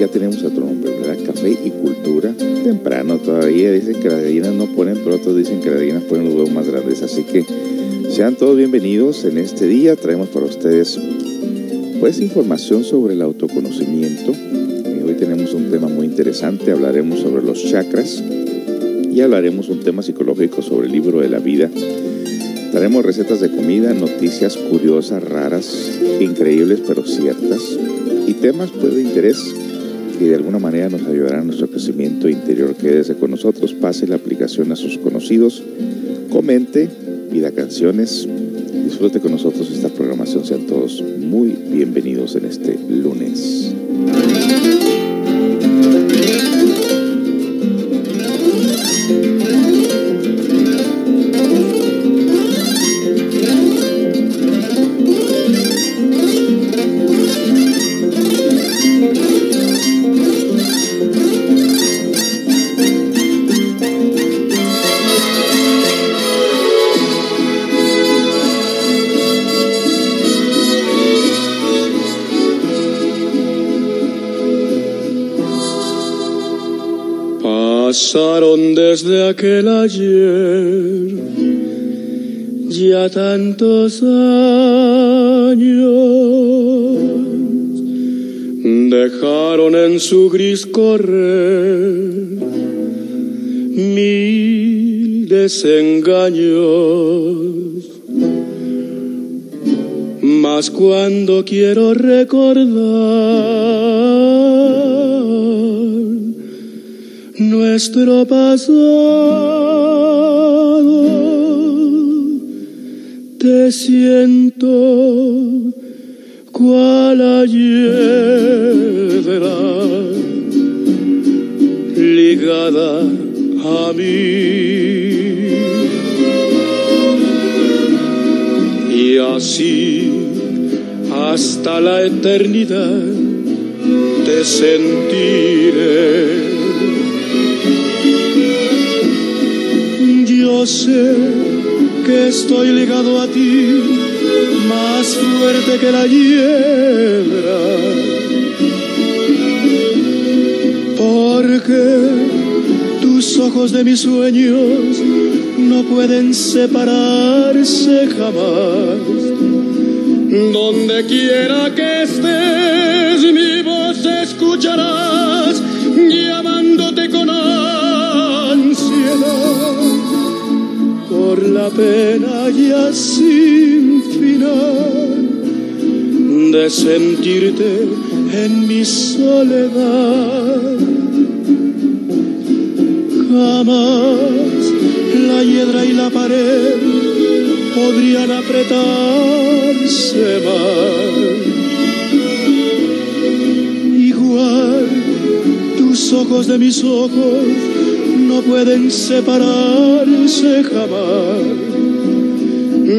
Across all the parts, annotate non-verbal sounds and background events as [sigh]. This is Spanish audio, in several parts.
ya tenemos otro nombre, ¿verdad? Café y Cultura. Temprano todavía, dicen que las gallinas no ponen, pero otros dicen que las gallinas ponen los huevos más grandes. Así que sean todos bienvenidos en este día. Traemos para ustedes pues información sobre el autoconocimiento. Hoy tenemos un tema muy interesante, hablaremos sobre los chakras y hablaremos un tema psicológico sobre el libro de la vida. Daremos recetas de comida, noticias curiosas, raras, increíbles pero ciertas y temas pues, de interés que de alguna manera nos ayudarán a nuestro crecimiento interior. Quédese con nosotros, pase la aplicación a sus conocidos, comente, pida canciones, disfrute con nosotros esta programación. Sean todos muy bienvenidos en este lunes. Aquel ayer ya tantos años, dejaron en su gris correr mil desengaños. Mas cuando quiero recordar nuestro pasado, te siento cual ayer ligada a mí. Y así hasta la eternidad te sentiré. Sé que estoy ligado a ti más fuerte que la hiedra. Porque tus ojos de mis sueños no pueden separarse jamás. Donde quiera que estés, mi voz escucharás llamándote por la pena ya sin final de sentirte en mi soledad. Jamás la hiedra y la pared podrían apretarse más. Igual tus ojos de mis ojos no pueden separarse jamás.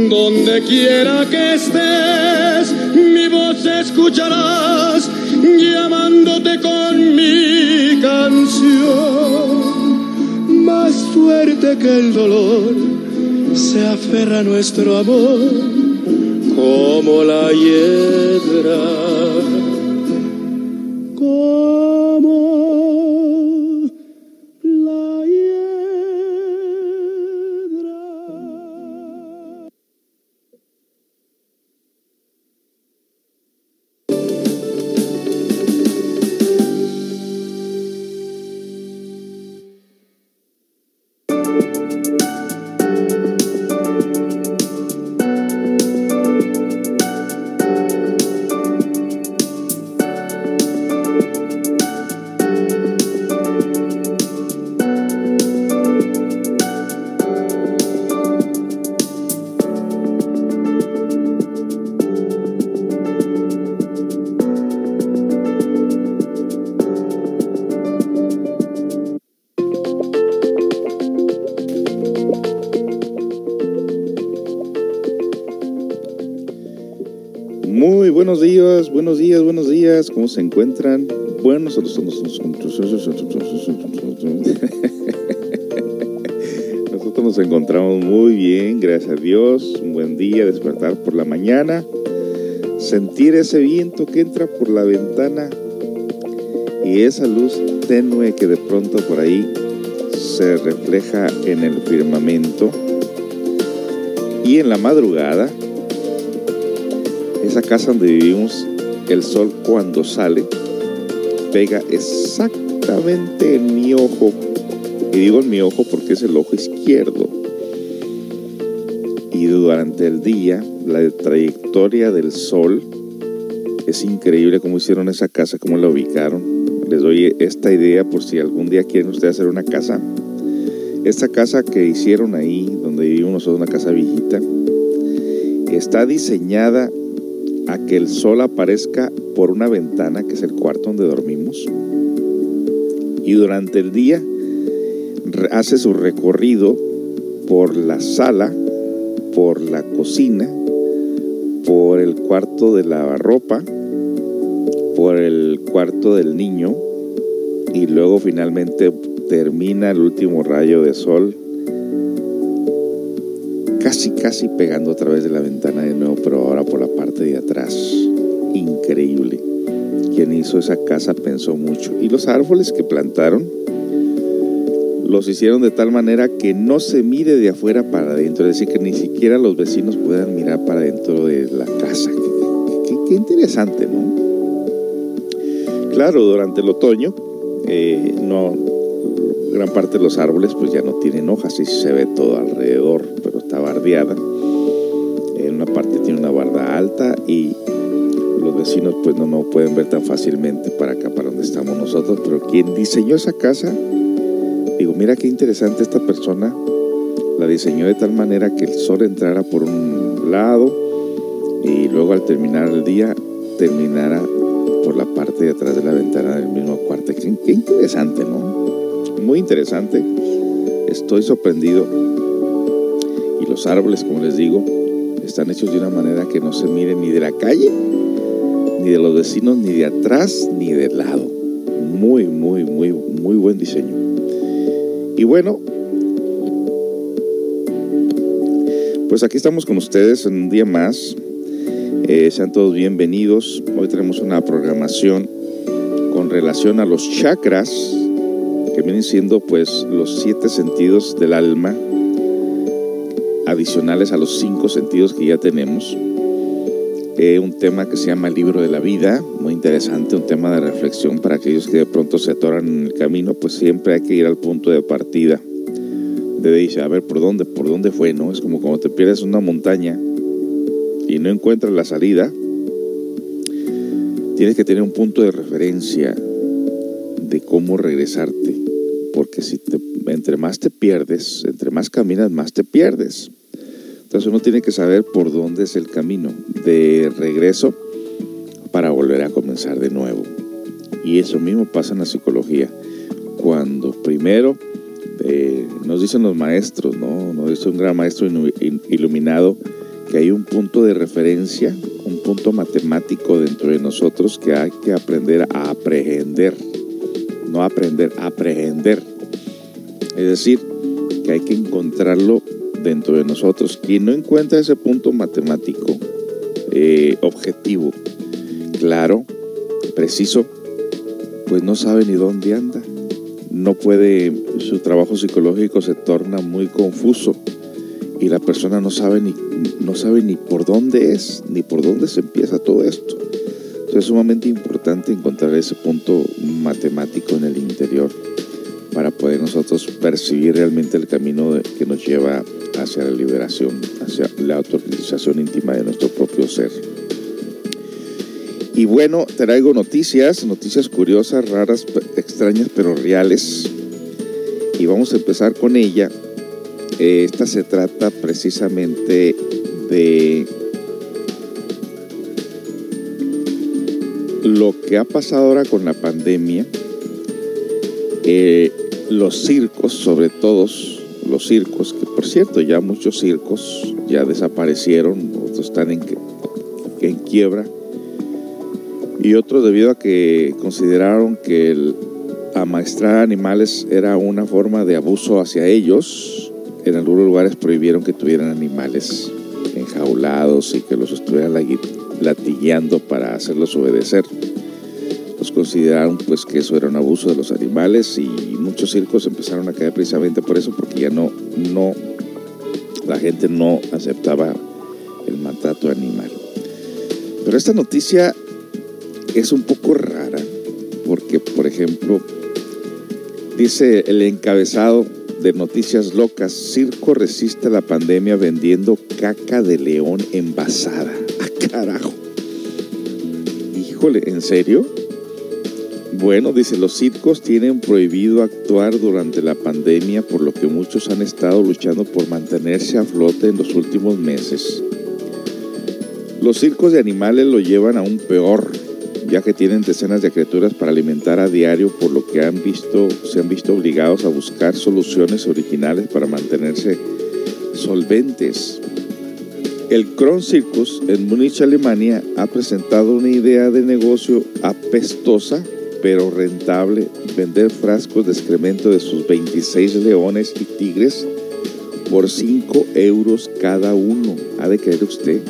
Donde quiera que estés, mi voz escucharás llamándote con mi canción. Más fuerte que el dolor se aferra nuestro amor como la hiedra. Días. ¿Cómo se encuentran? Bueno, nosotros, nosotros, nosotros [laughs] nosotros nos encontramos muy bien, gracias a Dios. Un buen día, despertar por la mañana, sentir ese viento que entra por la ventana y esa luz tenue que de pronto por ahí se refleja en el firmamento. Y en la madrugada, esa casa donde vivimos, el sol cuando sale pega exactamente en mi ojo. Y digo en mi ojo porque es el ojo izquierdo. Y durante el día, la trayectoria del sol es increíble cómo hicieron esa casa, cómo la ubicaron. Les doy esta idea por si algún día quieren ustedes hacer una casa. Esta casa que hicieron ahí, donde vivimos nosotros, una casa viejita, está diseñada a que el sol aparezca por una ventana, que es el cuarto donde dormimos, y durante el día hace su recorrido por la sala, por la cocina, por el cuarto de lavarropa, por el cuarto del niño y luego finalmente termina el último rayo de sol casi casi pegando a través de la ventana de nuevo, pero ahora por la parte de atrás. Increíble. Quien hizo esa casa pensó mucho. Y los árboles que plantaron los hicieron de tal manera que no se mire de afuera para adentro, es decir, que ni siquiera los vecinos puedan mirar para dentro de la casa. Qué, interesante, ¿no? Claro, durante el otoño, eh, no, gran parte de los árboles pues ya no tienen hojas y se ve todo alrededor, pero está bardeada. En una parte tiene una barda alta y los vecinos pues no, no pueden ver tan fácilmente para acá, para donde estamos nosotros, pero quien diseñó esa casa digo, mira qué interesante esta persona, la diseñó de tal manera que el sol entrara por un lado y luego al terminar el día terminara por la parte de atrás de la ventana del mismo cuarto. Qué, interesante, ¿no? Muy interesante. Estoy sorprendido. Y los árboles, como les digo, están hechos de una manera que no se miren ni de la calle, ni de los vecinos, ni de atrás, ni de lado. Muy, muy, muy, muy buen diseño. Y bueno, pues aquí estamos con ustedes en un día más. Eh, sean todos bienvenidos. Hoy tenemos una programación con relación a los chakras, que vienen siendo pues los siete sentidos del alma, adicionales a los cinco sentidos que ya tenemos. Eh, un tema que se llama el libro de la vida, muy interesante, un tema de reflexión para aquellos que de pronto se atoran en el camino, pues siempre hay que ir al punto de partida. De dice, a ver, ¿por dónde, por dónde fue? ¿no? Es como cuando te pierdes una montaña y no encuentras la salida, tienes que tener un punto de referencia de cómo regresarte, porque si te, entre más te pierdes, entre más caminas, más te pierdes. Entonces uno tiene que saber por dónde es el camino de regreso para volver a comenzar de nuevo. Y eso mismo pasa en la psicología. Cuando primero eh, nos dicen los maestros, ¿no? nos dice un gran maestro iluminado, que hay un punto de referencia, un punto matemático dentro de nosotros que hay que aprender a aprehender. No aprender, aprehender. Es decir, que hay que encontrarlo dentro de nosotros. Quien no encuentra ese punto matemático eh, objetivo, claro, preciso, pues no sabe ni dónde anda. No puede, su trabajo psicológico se torna muy confuso y la persona no sabe ni, no sabe ni por dónde es, ni por dónde se empieza todo esto. Entonces es sumamente importante encontrar ese punto matemático en el interior para poder nosotros percibir realmente el camino que nos lleva hacia la liberación, hacia la autorrealización íntima de nuestro propio ser. Y bueno, traigo noticias, noticias curiosas, raras, extrañas, pero reales. Y vamos a empezar con ella. Esta se trata precisamente de lo que ha pasado ahora con la pandemia. Eh, los circos, sobre todos los circos, que por cierto ya muchos circos ya desaparecieron, otros están en, en quiebra, y otros debido a que consideraron que el amaestrar animales era una forma de abuso hacia ellos, en algunos lugares prohibieron que tuvieran animales enjaulados y que los estuvieran latigueando para hacerlos obedecer. Los consideraron pues que eso era un abuso de los animales y muchos circos empezaron a caer precisamente por eso, porque ya no, no, la gente no aceptaba el maltrato animal. Pero esta noticia es un poco rara, porque por ejemplo, dice el encabezado de Noticias Locas, Circo resiste la pandemia vendiendo caca de león envasada. ¡Ah, carajo! Híjole, ¿en serio? Bueno, dice, los circos tienen prohibido actuar durante la pandemia, por lo que muchos han estado luchando por mantenerse a flote en los últimos meses. Los circos de animales lo llevan aún peor, ya que tienen decenas de criaturas para alimentar a diario, por lo que han visto, se han visto obligados a buscar soluciones originales para mantenerse solventes. El Kron Circus en Múnich, Alemania, ha presentado una idea de negocio apestosa pero rentable vender frascos de excremento de sus 26 leones y tigres por 5 euros cada uno. ¿Ha de creer usted?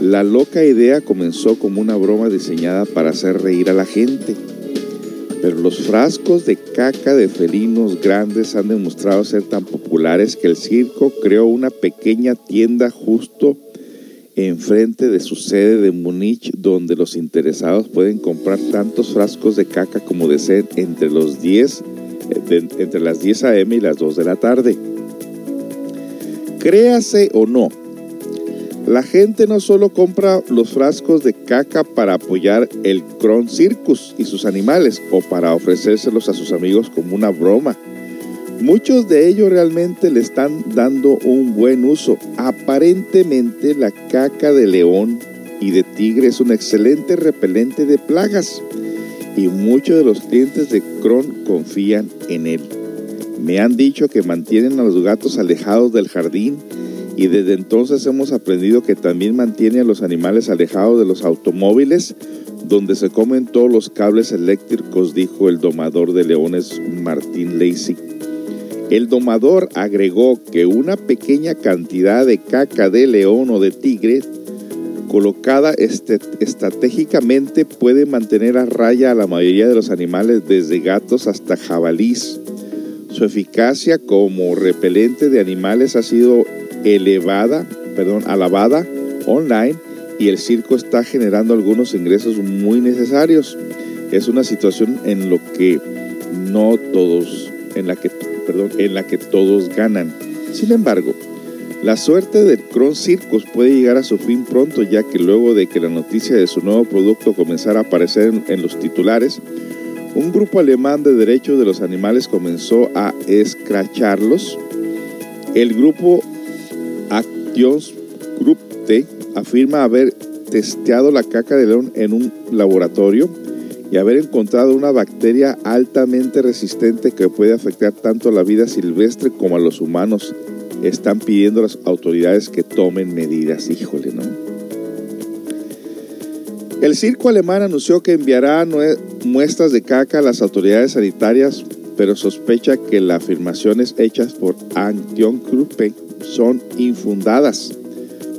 La loca idea comenzó como una broma diseñada para hacer reír a la gente, pero los frascos de caca de felinos grandes han demostrado ser tan populares que el circo creó una pequeña tienda justo enfrente de su sede de Múnich, donde los interesados pueden comprar tantos frascos de caca como deseen entre, los 10, entre las 10 a.m. y las 2 de la tarde. Créase o no, la gente no solo compra los frascos de caca para apoyar el Kron Circus y sus animales o para ofrecérselos a sus amigos como una broma. Muchos de ellos realmente le están dando un buen uso. Aparentemente la caca de león y de tigre es un excelente repelente de plagas y muchos de los clientes de Kron confían en él. Me han dicho que mantienen a los gatos alejados del jardín y desde entonces hemos aprendido que también mantiene a los animales alejados de los automóviles donde se comen todos los cables eléctricos, dijo el domador de leones Martín Lacey. El domador agregó que una pequeña cantidad de caca de león o de tigre colocada este, estratégicamente puede mantener a raya a la mayoría de los animales desde gatos hasta jabalís. Su eficacia como repelente de animales ha sido elevada, perdón, alabada online y el circo está generando algunos ingresos muy necesarios. Es una situación en lo que no todos, en la que, perdón, en la que todos ganan. Sin embargo, la suerte del Kron Circus puede llegar a su fin pronto, ya que luego de que la noticia de su nuevo producto comenzara a aparecer en, en los titulares, un grupo alemán de derechos de los animales comenzó a escracharlos. El grupo T afirma haber testeado la caca de león en un laboratorio y haber encontrado una bacteria altamente resistente que puede afectar tanto a la vida silvestre como a los humanos. Están pidiendo a las autoridades que tomen medidas. Híjole, ¿no? El circo alemán anunció que enviará muestras de caca a las autoridades sanitarias, pero sospecha que las afirmaciones hechas por Antion Gruppe son infundadas.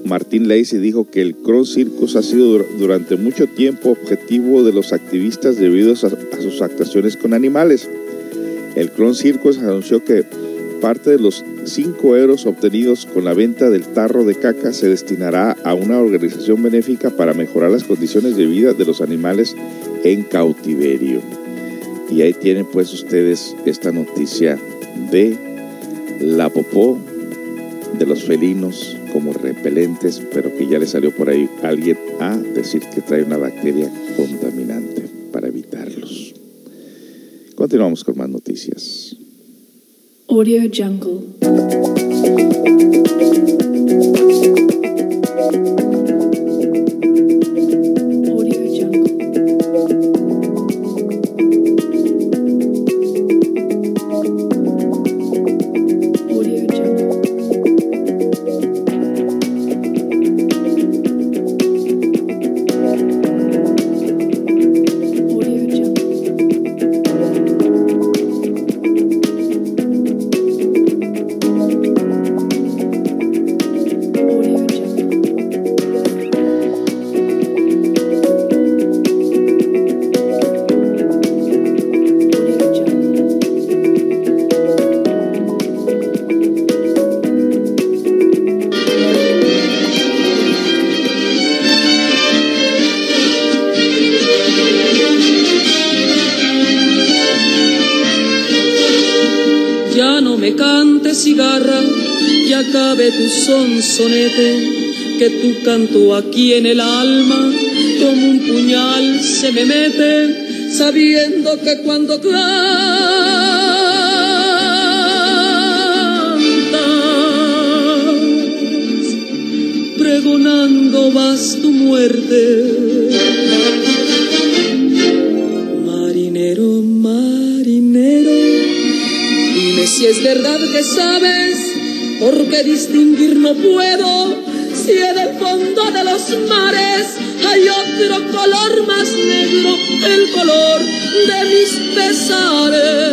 Martín Lacey dijo que el Cross Circus ha sido durante mucho tiempo objetivo de los activistas debido a, sus actuaciones con animales. El Cross Circus anunció que parte de los 5 euros obtenidos con la venta del tarro de caca se destinará a una organización benéfica para mejorar las condiciones de vida de los animales en cautiverio. Y ahí tienen pues ustedes esta noticia de la popó de los felinos como repelentes, pero que ya le salió por ahí alguien a decir que trae una bacteria contaminante para evitarlos. Continuamos con más noticias. Audio Jungle. Audio Jungle. Acabe tu sonsonete, que tu canto aquí en el alma como un puñal se me mete, sabiendo que cuando pregonando vas tu muerte. Marinero, marinero, dime si es verdad que sabes, porque distinguir no puedo, si en el fondo de los mares hay otro color más negro, el color de mis pesares.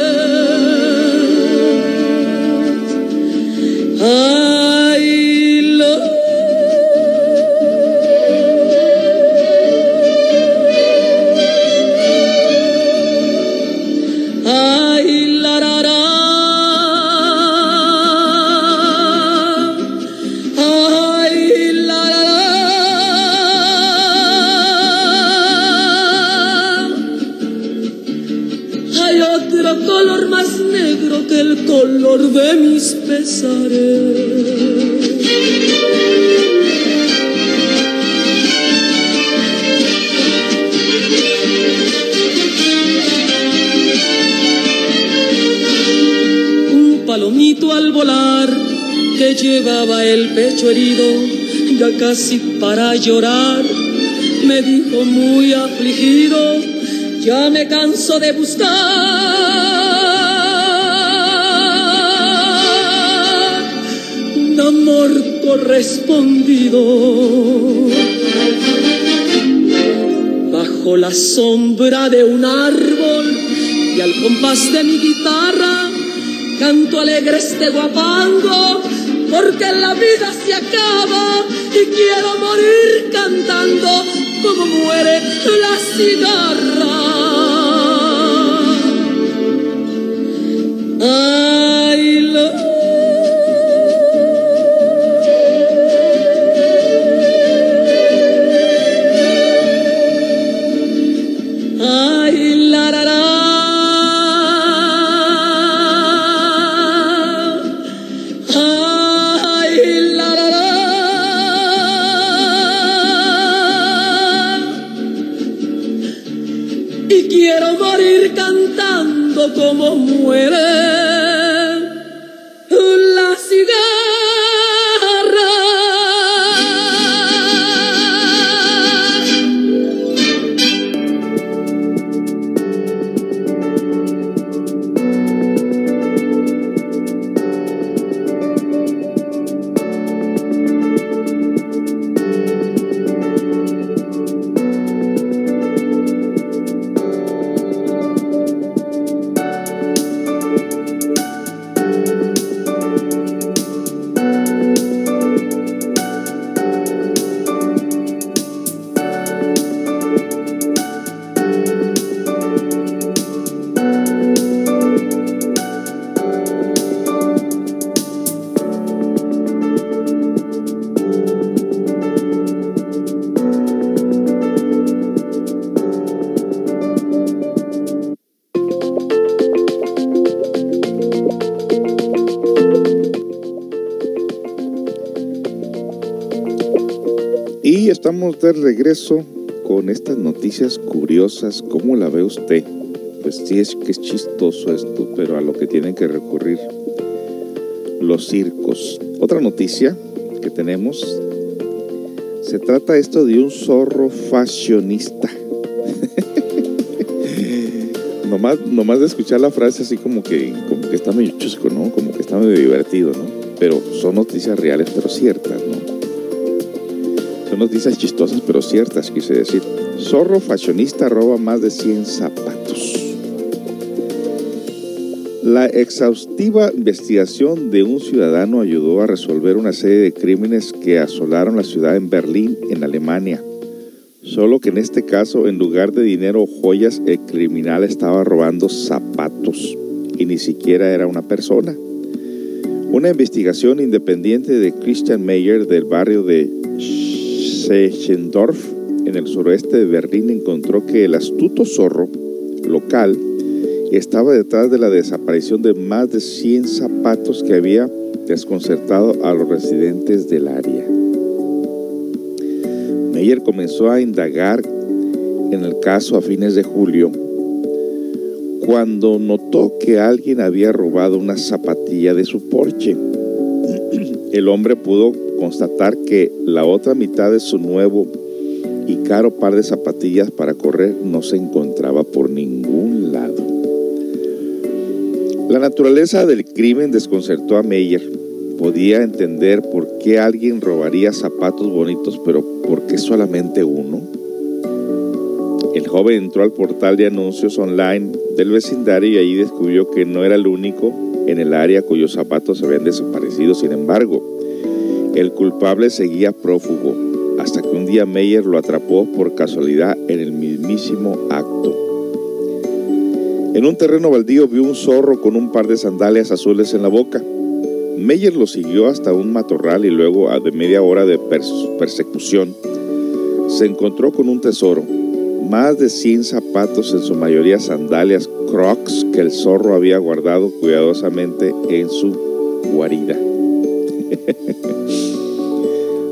Al volar que llevaba el pecho herido, ya casi para llorar, me dijo muy afligido, ya me canso de buscar amor correspondido. Bajo la sombra de un árbol y al compás de mi guitarra, canto alegre este guapango, porque la vida se acaba y quiero morir cantando como muere la cigarra. Estamos de regreso con estas noticias curiosas. ¿Cómo la ve usted? Pues sí, es que es chistoso esto, pero a lo que tienen que recurrir los circos. Otra noticia que tenemos, se trata esto de un zorro fashionista. [laughs] nomás, nomás de escuchar la frase así como que, como que está medio chusco, ¿no? Como que está medio divertido, ¿no? Pero son noticias reales, pero ciertas, ¿no? Noticias chistosas pero ciertas, quise decir. Zorro fashionista roba más de 100 zapatos. La exhaustiva investigación de un ciudadano ayudó a resolver una serie de crímenes que asolaron la ciudad en Berlín, en Alemania. Solo que en este caso, en lugar de dinero o joyas, el criminal estaba robando zapatos y ni siquiera era una persona. Una investigación independiente de Christian Meyer del barrio de Sechendorf, en el suroeste de Berlín, encontró que el astuto zorro local estaba detrás de la desaparición de más de 100 zapatos que había desconcertado a los residentes del área. Meyer comenzó a indagar en el caso a fines de julio cuando notó que alguien había robado una zapatilla de su porche. El hombre pudo constatar que la otra mitad de su nuevo y caro par de zapatillas para correr no se encontraba por ningún lado. La naturaleza del crimen desconcertó a Meyer. Podía entender por qué alguien robaría zapatos bonitos, pero ¿por qué solamente uno? El joven entró al portal de anuncios online del vecindario y allí descubrió que no era el único en el área cuyos zapatos se habían desaparecido. Sin embargo, el culpable seguía prófugo hasta que un día Meyer lo atrapó por casualidad en el mismísimo acto. En un terreno baldío vio un zorro con un par de sandalias azules en la boca. Meyer lo siguió hasta un matorral y luego, de media hora de persecución, se encontró con un tesoro. Más de 100 zapatos, en su mayoría sandalias crocs, que el zorro había guardado cuidadosamente en su guarida. [laughs]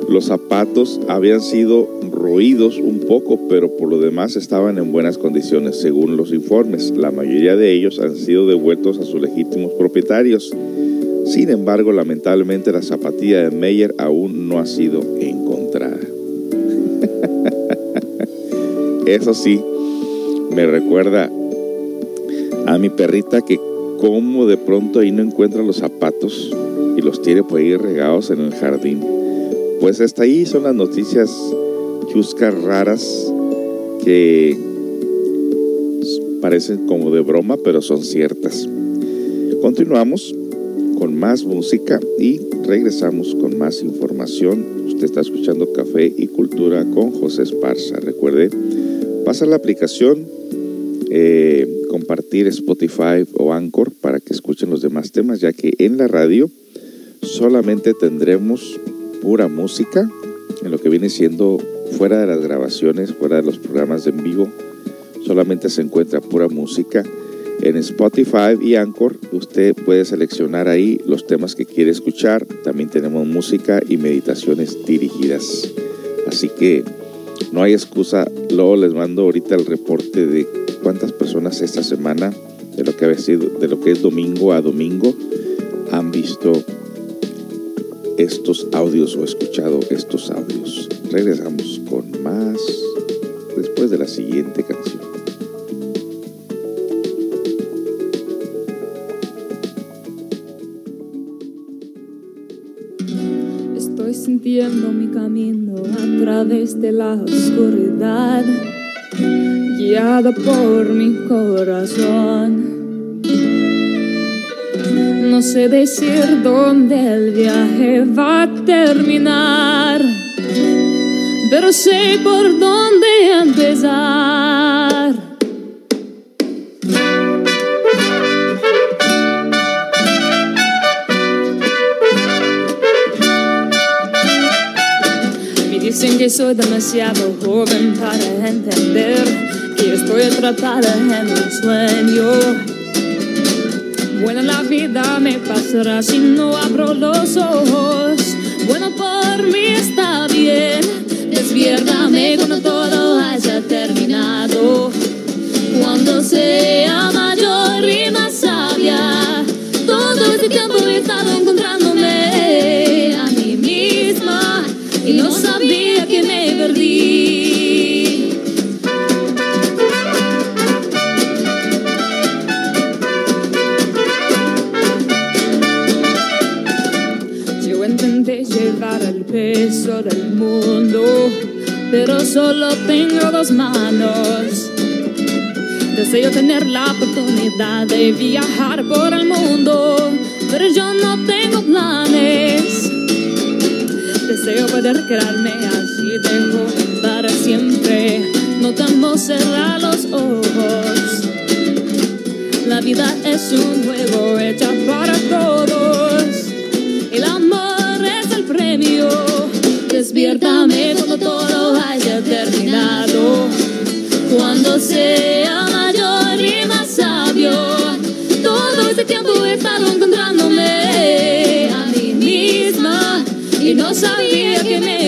Los zapatos habían sido roídos un poco, pero por lo demás estaban en buenas condiciones, según los informes. La mayoría de ellos han sido devueltos a sus legítimos propietarios. Sin embargo, lamentablemente la zapatilla de Meyer aún no ha sido encontrada. Eso sí, me recuerda a mi perrita que como de pronto ahí no encuentra los zapatos y los tiene por ahí regados en el jardín pues hasta ahí son las noticias chuscas raras que parecen como de broma, pero son ciertas. Continuamos con más música y regresamos con más información. Usted está escuchando Café y Cultura con José Esparza. Recuerde, pasar la aplicación, eh, compartir Spotify o Anchor para que escuchen los demás temas, ya que en la radio solamente tendremos pura música, en lo que viene siendo fuera de las grabaciones, fuera de los programas en vivo, solamente se encuentra pura música. En Spotify y Anchor usted puede seleccionar ahí los temas que quiere escuchar. También tenemos música y meditaciones dirigidas. Así que no hay excusa. Luego les mando ahorita el reporte de cuántas personas esta semana, de lo que, ha sido, de lo que es domingo a domingo, han visto estos audios o escuchado estos audios. Regresamos con más después de la siguiente canción. Sintiendo mi camino a través de la oscuridad, guiada por mi corazón no sé decir dónde el viaje va a terminar, pero sé por dónde empezar. Que soy demasiado joven para entender que estoy atrapada en un sueño Buena la vida me pasará si no abro los ojos. Bueno, por mí está bien. Despiértame cuando todo haya terminado. Cuando sea mayor y más sabia. Todo este tiempo he estado encontrándome pero solo tengo dos manos. Deseo tener la oportunidad de viajar por el mundo, pero yo no tengo planes. Deseo poder quedarme así de para siempre. No temo cerrar los ojos. La vida es un juego hecho para todos. El amor es el premio despiértame cuando todo haya terminado, cuando sea mayor y más sabio. Todo este tiempo he estado encontrándome a mí misma y no sabía que me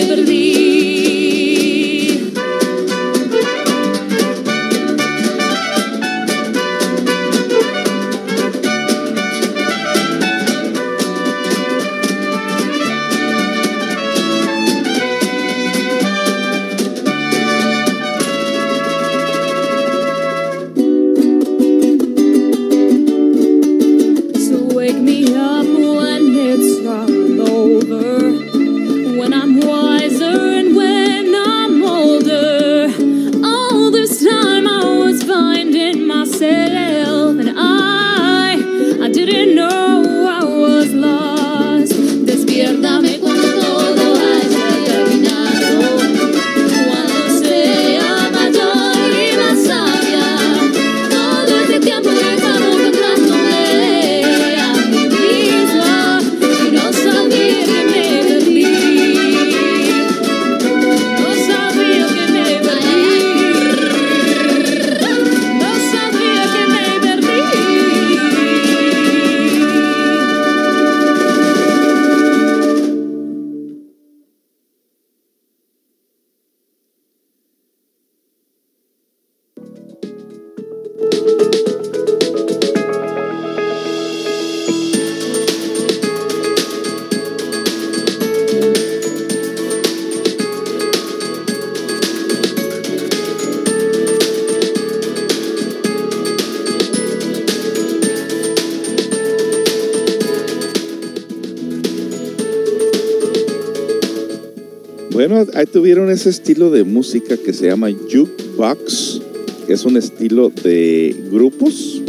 tuvieron ese estilo de música que se llama jukebox. Es un estilo de grupos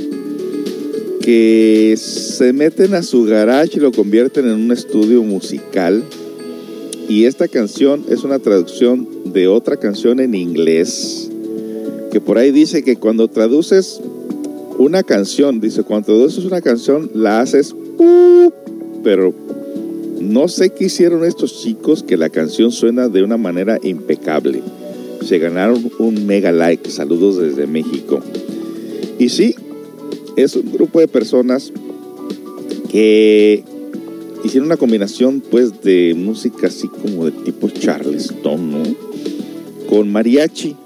que se meten a su garage y lo convierten en un estudio musical. Y esta canción es una traducción de otra canción en inglés, que por ahí dice que cuando traduces una canción, dice, cuando traduces una canción, la haces, pero no sé qué hicieron estos chicos que la canción suena de una manera impecable. Se ganaron un mega like. Saludos desde México. Y sí, es un grupo de personas que hicieron una combinación pues de música así como de tipo charleston, ¿no? Con mariachi.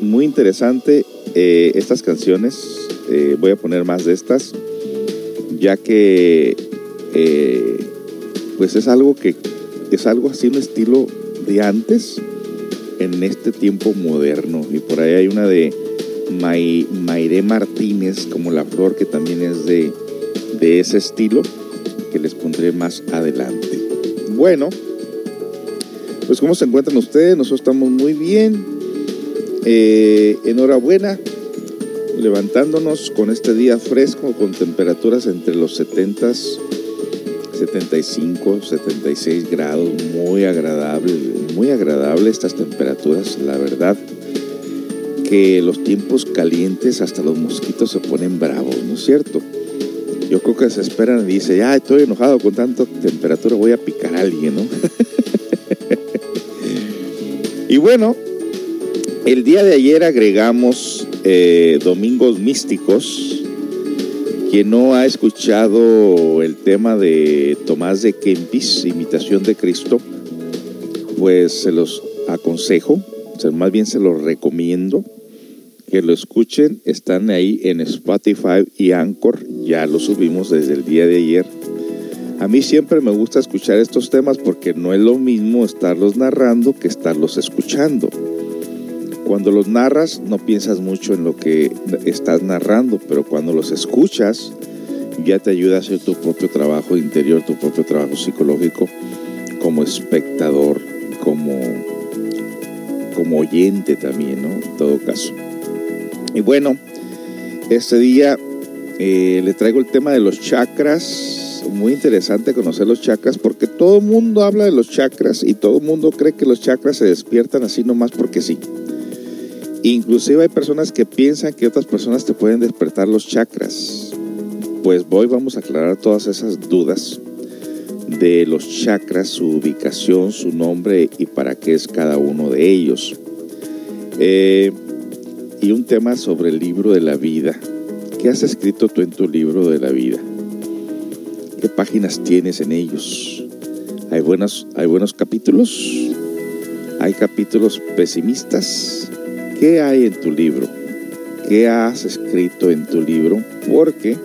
Muy interesante eh, estas canciones. Eh, voy a poner más de estas, ya que eh, pues es algo que es algo así un estilo de antes en este tiempo moderno. Y por ahí hay una de Maire Martínez, como la flor, que también es de, de ese estilo, que les pondré más adelante. Bueno, pues ¿cómo se encuentran ustedes? Nosotros estamos muy bien. Eh, enhorabuena, levantándonos con este día fresco, con temperaturas entre los 70 75, 76 grados, muy agradable, muy agradable estas temperaturas, la verdad que los tiempos calientes hasta los mosquitos se ponen bravos, ¿no es cierto? Yo creo que se esperan y dicen, ya estoy enojado con tanta temperatura, voy a picar a alguien, ¿no? [laughs] y bueno, el día de ayer agregamos eh, Domingos Místicos. Quien no ha escuchado el tema de Tomás de Kempis, Imitación de Cristo, pues se los aconsejo, más bien se los recomiendo que lo escuchen. Están ahí en Spotify y Anchor. Ya lo subimos desde el día de ayer. A mí siempre me gusta escuchar estos temas porque no es lo mismo estarlos narrando que estarlos escuchando. Cuando los narras no piensas mucho en lo que estás narrando, pero cuando los escuchas ya te ayuda a hacer tu propio trabajo interior, tu propio trabajo psicológico como espectador, como, como oyente también, ¿no? En todo caso. Y bueno, este día eh, le traigo el tema de los chakras. Muy interesante conocer los chakras porque todo el mundo habla de los chakras y todo el mundo cree que los chakras se despiertan así nomás porque sí. Inclusive hay personas que piensan que otras personas te pueden despertar los chakras. Pues hoy vamos a aclarar todas esas dudas de los chakras, su ubicación, su nombre y para qué es cada uno de ellos. Eh, y un tema sobre el libro de la vida. ¿Qué has escrito tú en tu libro de la vida? ¿Qué páginas tienes en ellos? ¿Hay, buenos, hay buenos capítulos? ¿Hay capítulos pesimistas? ¿Qué hay en tu libro? ¿Qué has escrito en tu libro? Porque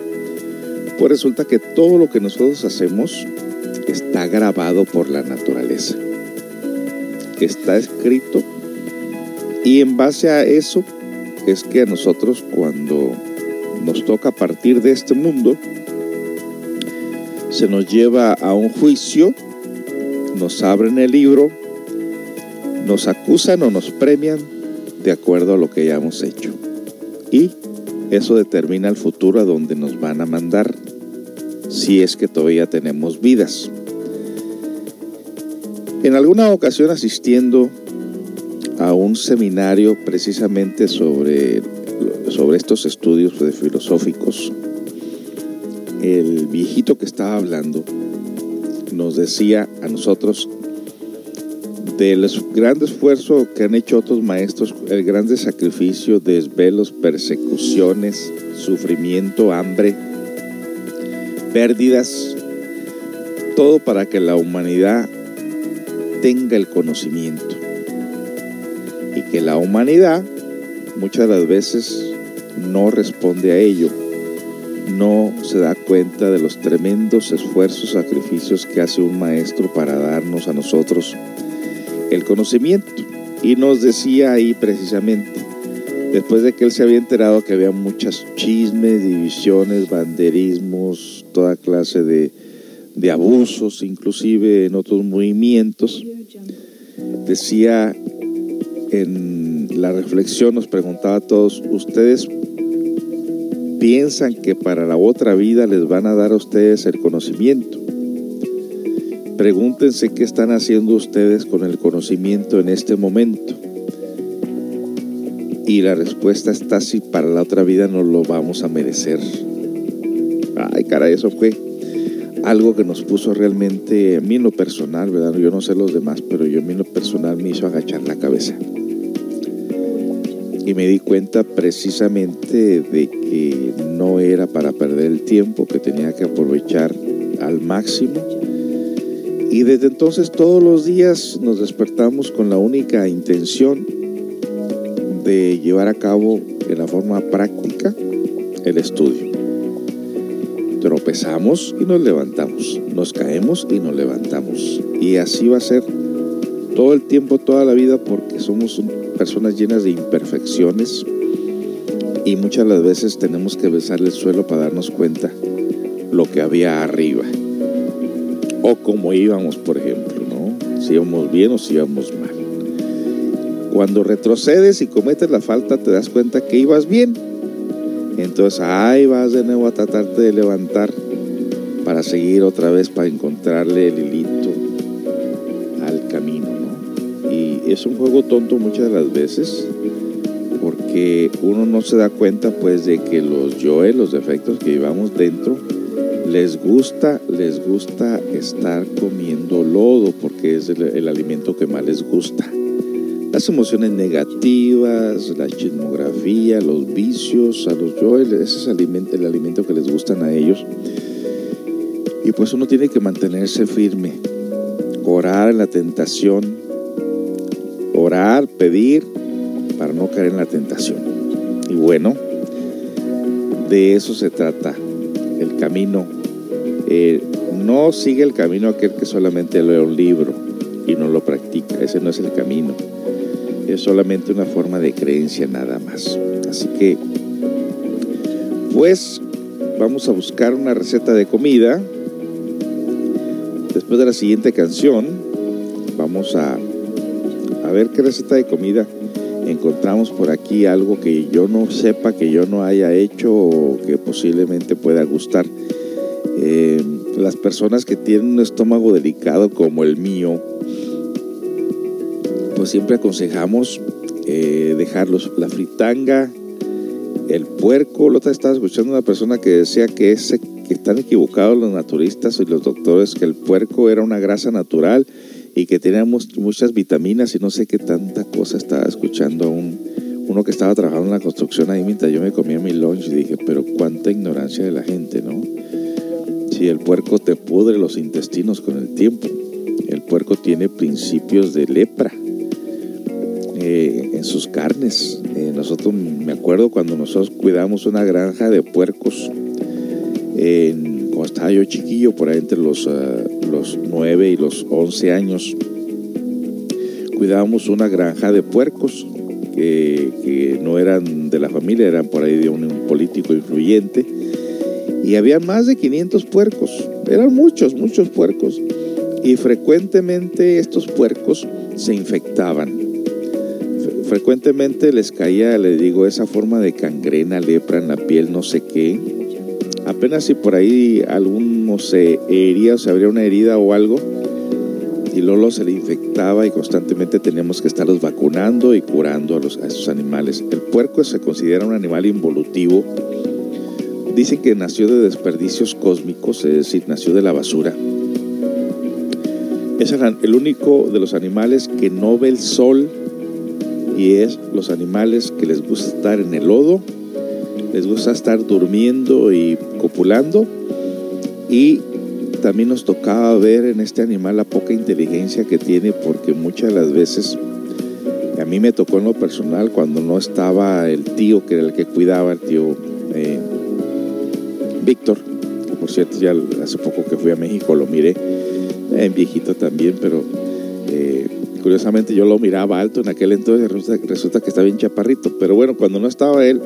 pues resulta que todo lo que nosotros hacemos está grabado por la naturaleza. Está escrito y en base a eso es que a nosotros cuando nos toca partir de este mundo, se nos lleva a un juicio, nos abren el libro, nos acusan o nos premian de acuerdo a lo que hayamos hecho. Y eso determina el futuro a donde nos van a mandar, si es que todavía tenemos vidas. En alguna ocasión asistiendo a un seminario precisamente sobre, sobre estos estudios filosóficos. El viejito que estaba hablando nos decía a nosotros del gran esfuerzo que han hecho otros maestros, el grande sacrificio, desvelos, persecuciones, sufrimiento, hambre, pérdidas, todo para que la humanidad tenga el conocimiento. Y que la humanidad muchas las veces no responde a ello, no se da cuenta de los tremendos esfuerzos, sacrificios que hace un maestro para darnos a nosotros el conocimiento. Y nos decía ahí precisamente, después de que él se había enterado que había muchas chismes, divisiones, banderismos, toda clase de, de abusos, inclusive en otros movimientos, decía en la reflexión, nos preguntaba a todos, ¿ustedes piensan que para la otra vida les van a dar a ustedes el conocimiento? Pregúntense qué están haciendo ustedes con el conocimiento en este momento. Y la respuesta está si para la otra vida no lo vamos a merecer. Ay, cara, eso fue algo que nos puso realmente, a mí en lo personal, ¿verdad? Yo no sé los demás, pero yo a mí en lo personal me hizo agachar la cabeza. Y me di cuenta precisamente de que no era para perder el tiempo, que tenía que aprovechar al máximo y desde entonces todos los días nos despertamos con la única intención de llevar a cabo en la forma práctica el estudio. Tropezamos y nos levantamos, nos caemos y nos levantamos. Y así va a ser todo el tiempo, toda la vida, porque somos personas llenas de imperfecciones y muchas las veces tenemos que besar el suelo para darnos cuenta lo que había arriba o cómo íbamos, por ejemplo, ¿no? Si íbamos bien o si íbamos mal. Cuando retrocedes y cometes la falta, te das cuenta que ibas bien. Entonces ahí vas de nuevo a tratarte de levantar para seguir otra vez, para encontrarle el hilito al camino, ¿no? Y es un juego tonto muchas de las veces, porque uno no se da cuenta pues de que los yoes, los defectos que llevamos dentro, les gusta, les gusta estar comiendo lodo porque es el, alimento que más les gusta. Las emociones negativas, la chismografía, los vicios, a los yo, ese es el alimento que les gustan a ellos. Y pues uno tiene que mantenerse firme, orar en la tentación, orar, pedir para no caer en la tentación. Y bueno, de eso se trata el camino eh, no sigue el camino aquel que solamente lee un libro y no lo practica. Ese no es el camino. Es solamente una forma de creencia nada más. Así que, pues, vamos a buscar una receta de comida. Después de la siguiente canción, vamos a, a ver qué receta de comida encontramos por aquí. Algo que yo no sepa, que yo no haya hecho o que posiblemente pueda gustar. Eh, las personas que tienen un estómago delicado como el mío, pues siempre aconsejamos eh, dejarlos. La fritanga, el puerco, la otra estaba escuchando una persona que decía que, ese, que están equivocados los naturistas y los doctores, que el puerco era una grasa natural y que teníamos muchas vitaminas y no sé qué tanta cosa estaba escuchando un, uno que estaba trabajando en la construcción ahí mientras yo me comía mi lunch y dije, pero cuánta ignorancia de la gente, ¿no? Si el puerco te pudre los intestinos con el tiempo. El puerco tiene principios de lepra eh, en sus carnes. Eh, nosotros, me acuerdo cuando nosotros cuidamos una granja de puercos, cuando estaba yo chiquillo, por ahí entre los, ah, los 9 y los 11 años, cuidábamos una granja de puercos que, no eran de la familia, eran por ahí de un político influyente y había más de 500 puercos. Eran muchos, muchos puercos. Y frecuentemente estos puercos se infectaban. Frecuentemente les caía, les digo, esa forma de cangrena, lepra en la piel, no sé qué. Apenas si por ahí alguno se hería o se abría una herida o algo, y Lolo se le infectaba y constantemente teníamos que estarlos vacunando y curando a, los, a esos animales. El puerco se considera un animal involutivo Dicen que nació de desperdicios cósmicos, es decir, nació de la basura. Es el único de los animales que no ve el sol y es los animales que les gusta estar en el lodo, les gusta estar durmiendo y copulando y también nos tocaba ver en este animal la poca inteligencia que tiene porque muchas de las veces a mí me tocó en lo personal cuando no estaba el tío que era el que cuidaba, el tío eh, Víctor, por cierto ya hace poco que fui a México lo miré, en viejito también, pero eh, curiosamente yo lo miraba alto en aquel entonces, resulta, que está bien chaparrito, pero bueno, cuando no estaba él,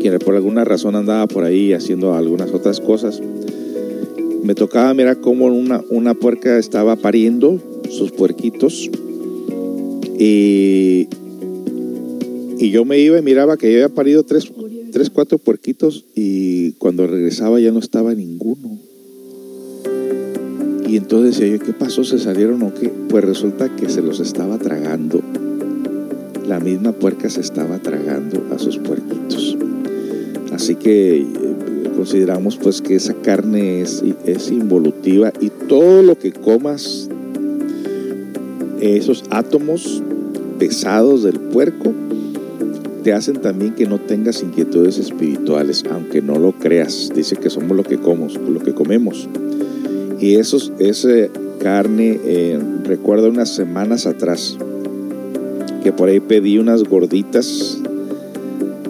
quien por alguna razón andaba por ahí haciendo algunas otras cosas, me tocaba mirar cómo una, una puerca estaba pariendo sus puerquitos. Y, y yo me iba y miraba que había parido tres, tres, cuatro puerquitos y cuando regresaba ya no estaba ninguno. Y entonces decía yo, ¿qué pasó? ¿Se salieron o qué? Pues resulta que se los estaba tragando. La misma puerca se estaba tragando a sus puerquitos. Así que eh, consideramos pues que esa carne es, es involutiva y todo lo que comas, esos átomos pesados del puerco, te hacen también que no tengas inquietudes espirituales, aunque no lo creas. Dice que somos lo que comemos, lo que comemos. Y esos, esa carne, eh, recuerdo unas semanas atrás, que por ahí pedí unas gorditas.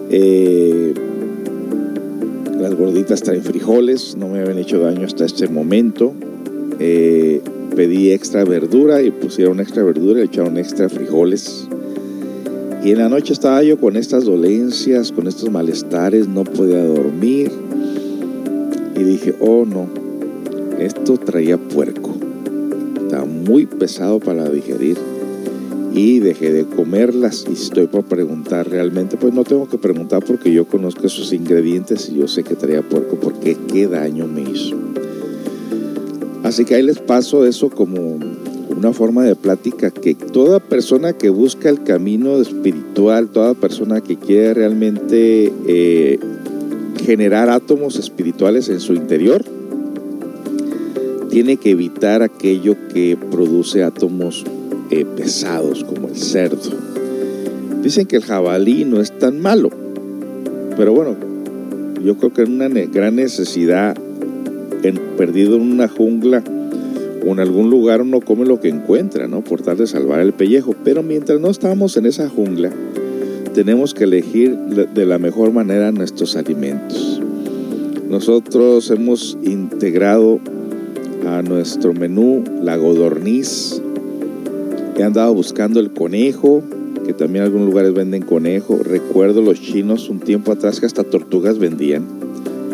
Eh, las gorditas traen frijoles, no me habían hecho daño hasta este momento. Eh, pedí extra verdura y pusieron extra verdura y echaron extra frijoles. Y en la noche estaba yo con estas dolencias, con estos malestares, no podía dormir. Y dije, oh no, esto traía puerco. Estaba muy pesado para digerir. Y dejé de comerlas y estoy por preguntar realmente, pues no tengo que preguntar porque yo conozco esos ingredientes y yo sé que traía puerco porque qué daño me hizo. Así que ahí les paso eso como una forma de plática que toda persona que busca el camino espiritual, toda persona que quiere realmente eh, generar átomos espirituales en su interior, tiene que evitar aquello que produce átomos eh, pesados como el cerdo. Dicen que el jabalí no es tan malo, pero bueno, yo creo que es una gran necesidad, en, perdido en una jungla en algún lugar uno come lo que encuentra, ¿no? Por tal de salvar el pellejo. Pero mientras no estamos en esa jungla, tenemos que elegir de la mejor manera nuestros alimentos. Nosotros hemos integrado a nuestro menú la godorniz. He andado buscando el conejo, que también en algunos lugares venden conejo. Recuerdo los chinos un tiempo atrás que hasta tortugas vendían.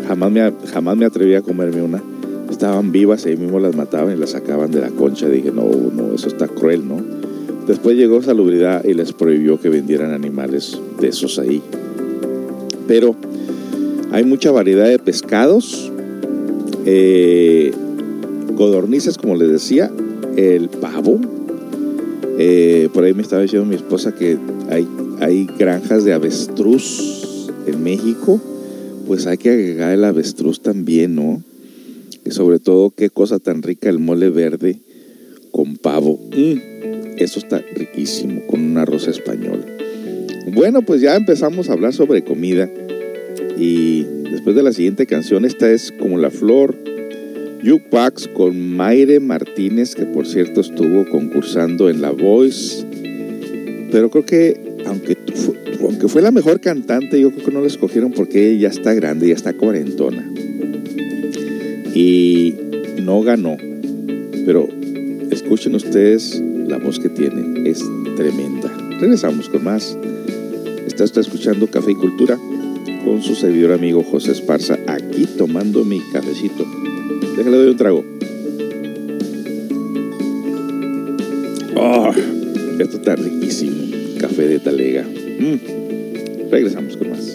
Jamás me, jamás me atreví a comerme una. Estaban vivas ahí mismo las mataban y las sacaban de la concha. Dije, no, no, eso está cruel, ¿no? Después llegó Salubridad y les prohibió que vendieran animales de esos ahí. Pero hay mucha variedad de pescados. Eh, codornices, como les decía, el pavo. Eh, por ahí me estaba diciendo mi esposa que hay, hay granjas de avestruz en México. Pues hay que agregar el avestruz también, ¿no? Y sobre todo, qué cosa tan rica el mole verde con pavo. Mm, eso está riquísimo, con un arroz español. Bueno, pues ya empezamos a hablar sobre comida. Y después de la siguiente canción, esta es como la flor Jukebox con Maire Martínez, que por cierto estuvo concursando en La Voice. Pero creo que, aunque, aunque fue la mejor cantante, yo creo que no la escogieron porque ella ya está grande, ya está cuarentona. Y no ganó. Pero escuchen ustedes la voz que tiene, es tremenda. Regresamos con más. Está usted escuchando Café y Cultura con su servidor amigo José Esparza, aquí tomando mi cafecito. Déjale doy un trago. Oh, esto está riquísimo. Café de talega. Mm. Regresamos con más.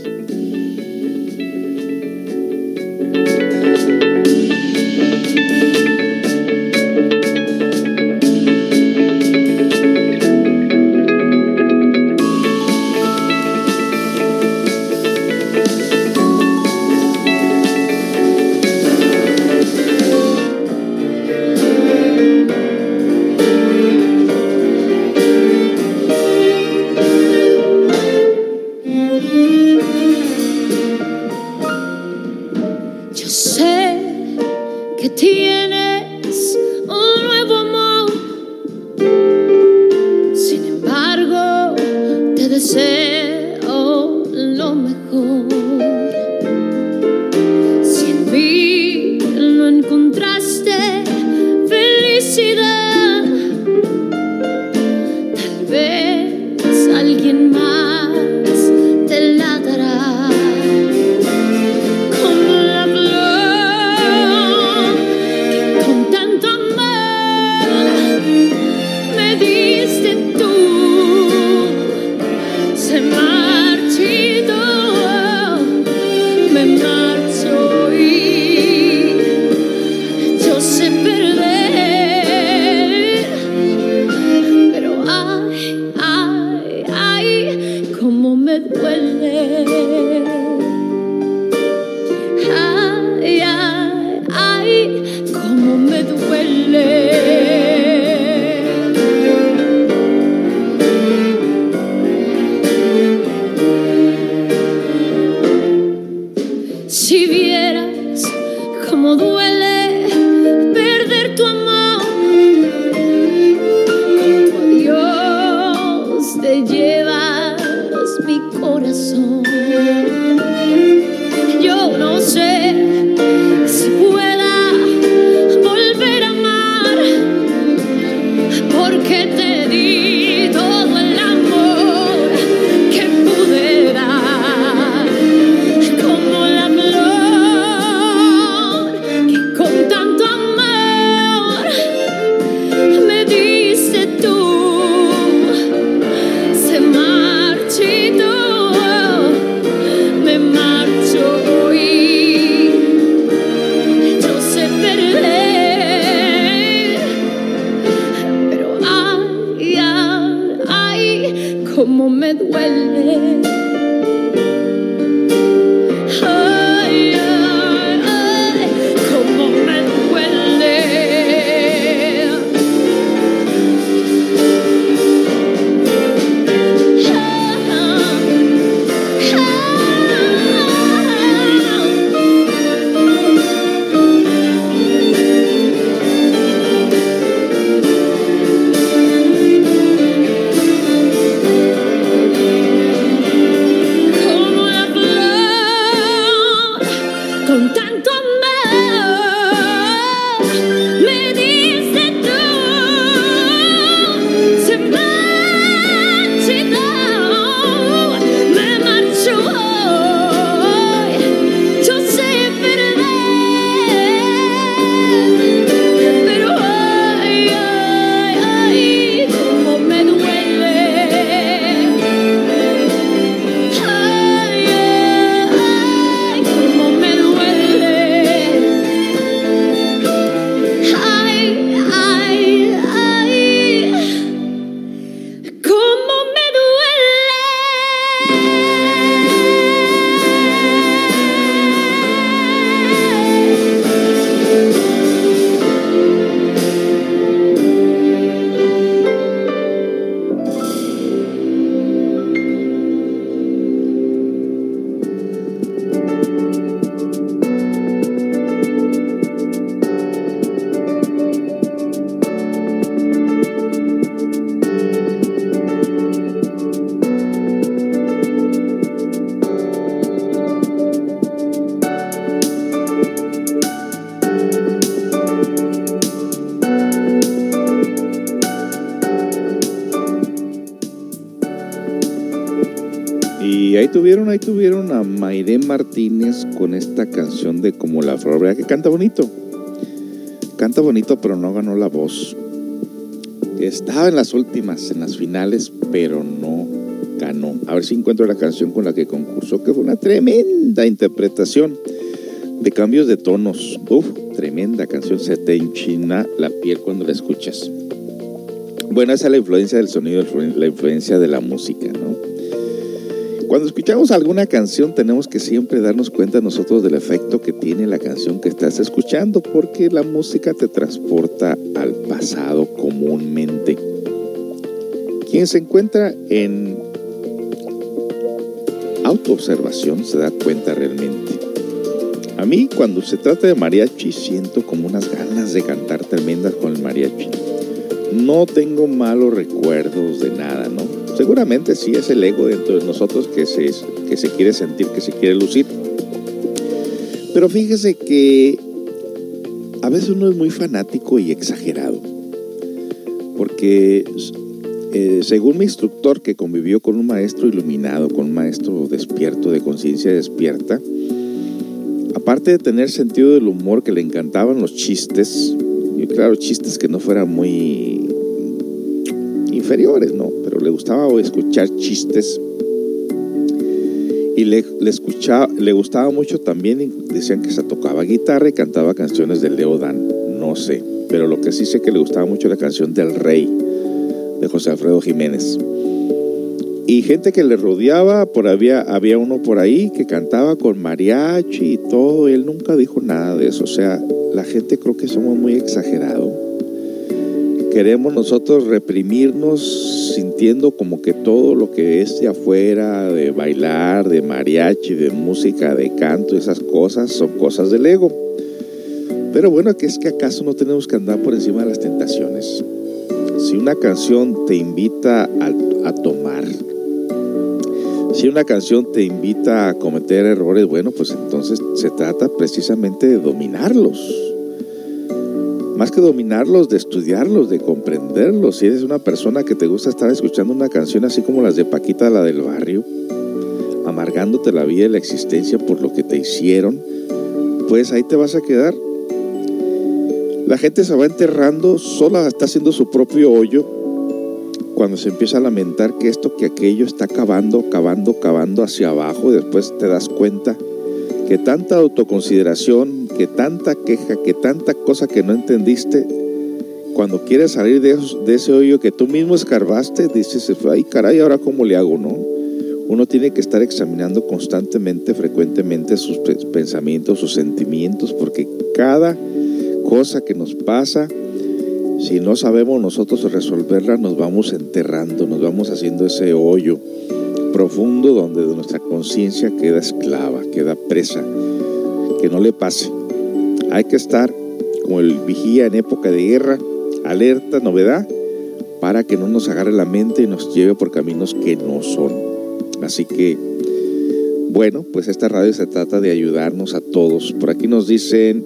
Canción de Como la Flor, ¿verdad que canta bonito? Canta bonito, pero no ganó la voz. Estaba en las últimas, en las finales, pero no ganó. A ver si encuentro la canción con la que concursó, que fue una tremenda interpretación de cambios de tonos. Uf, tremenda canción, se te enchina la piel cuando la escuchas. Bueno, esa es la influencia del sonido, la influencia de la música. Cuando escuchamos alguna canción tenemos que siempre darnos cuenta nosotros del efecto que tiene la canción que estás escuchando porque la música te transporta al pasado comúnmente. Quien se encuentra en autoobservación se da cuenta realmente. A mí cuando se trata de mariachi siento como unas ganas de cantar tremendas con el mariachi. No tengo malos recuerdos de nada, ¿no? Seguramente sí es el ego dentro de nosotros que se, que se quiere sentir, que se quiere lucir. Pero fíjese que a veces uno es muy fanático y exagerado. Porque eh, según mi instructor que convivió con un maestro iluminado, con un maestro despierto, de conciencia despierta, aparte de tener sentido del humor que le encantaban los chistes, y claro, chistes que no fueran muy inferiores, ¿no? Pero le gustaba escuchar chistes Y le, le, escuchaba, le gustaba mucho también, decían que se tocaba guitarra y cantaba canciones de Leo Dan, no sé. Pero lo que sí sé que le gustaba mucho la canción del Rey, de José Alfredo Jiménez. Y gente que le rodeaba, por había, había uno por ahí que cantaba con mariachi y todo, él nunca dijo nada de eso. O sea, la gente creo que somos muy exagerados. Queremos nosotros reprimirnos sintiendo como que todo lo que es de afuera, de bailar, de mariachi, de música, de canto, esas cosas son cosas del ego. Pero bueno, que es que acaso no tenemos que andar por encima de las tentaciones. Si una canción te invita a, a tomar, si una canción te invita a cometer errores, bueno, pues entonces se trata precisamente de dominarlos. Más que dominarlos, de estudiarlos, de comprenderlos. Si eres una persona que te gusta estar escuchando una canción así como las de Paquita, la del barrio, amargándote la vida y la existencia por lo que te hicieron, pues ahí te vas a quedar. La gente se va enterrando, sola está haciendo su propio hoyo cuando se empieza a lamentar que esto, que aquello está cavando, cavando, cavando hacia abajo, y después te das cuenta que tanta autoconsideración, que tanta queja, que tanta cosa que no entendiste, cuando quieres salir de, ese hoyo que tú mismo escarbaste, dices, ay caray, ahora cómo le hago, ¿no? Uno tiene que estar examinando constantemente, frecuentemente sus pensamientos, sus sentimientos, porque cada cosa que nos pasa, si no sabemos nosotros resolverla, nos vamos enterrando, nos vamos haciendo ese hoyo profundo donde nuestra conciencia queda esclava, queda presa, que no le pase. Hay que estar como el vigía en época de guerra, alerta, novedad, para que no nos agarre la mente y nos lleve por caminos que no son. Así que, bueno, pues esta radio se trata de ayudarnos a todos. Por aquí nos dicen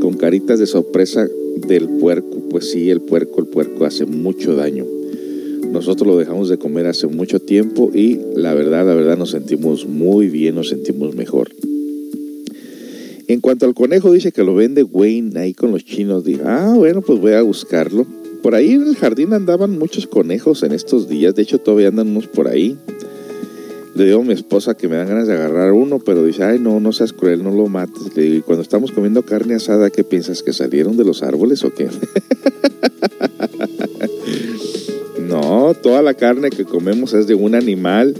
con caritas de sorpresa del puerco. Pues sí, el puerco, el puerco hace mucho daño. Nosotros lo dejamos de comer hace mucho tiempo y la verdad, la verdad nos sentimos muy bien, nos sentimos mejor. En cuanto al conejo, dice que lo vende Wayne ahí con los chinos. Dice, ah, bueno, pues voy a buscarlo. Por ahí en el jardín andaban muchos conejos en estos días. De hecho, todavía andan unos por ahí. Le digo a mi esposa que me dan ganas de agarrar uno, pero dice, ay, no, no seas cruel, no lo mates. Le digo, y cuando estamos comiendo carne asada, ¿qué piensas? ¿Que salieron de los árboles o qué? [laughs] no, toda la carne que comemos es de un animal.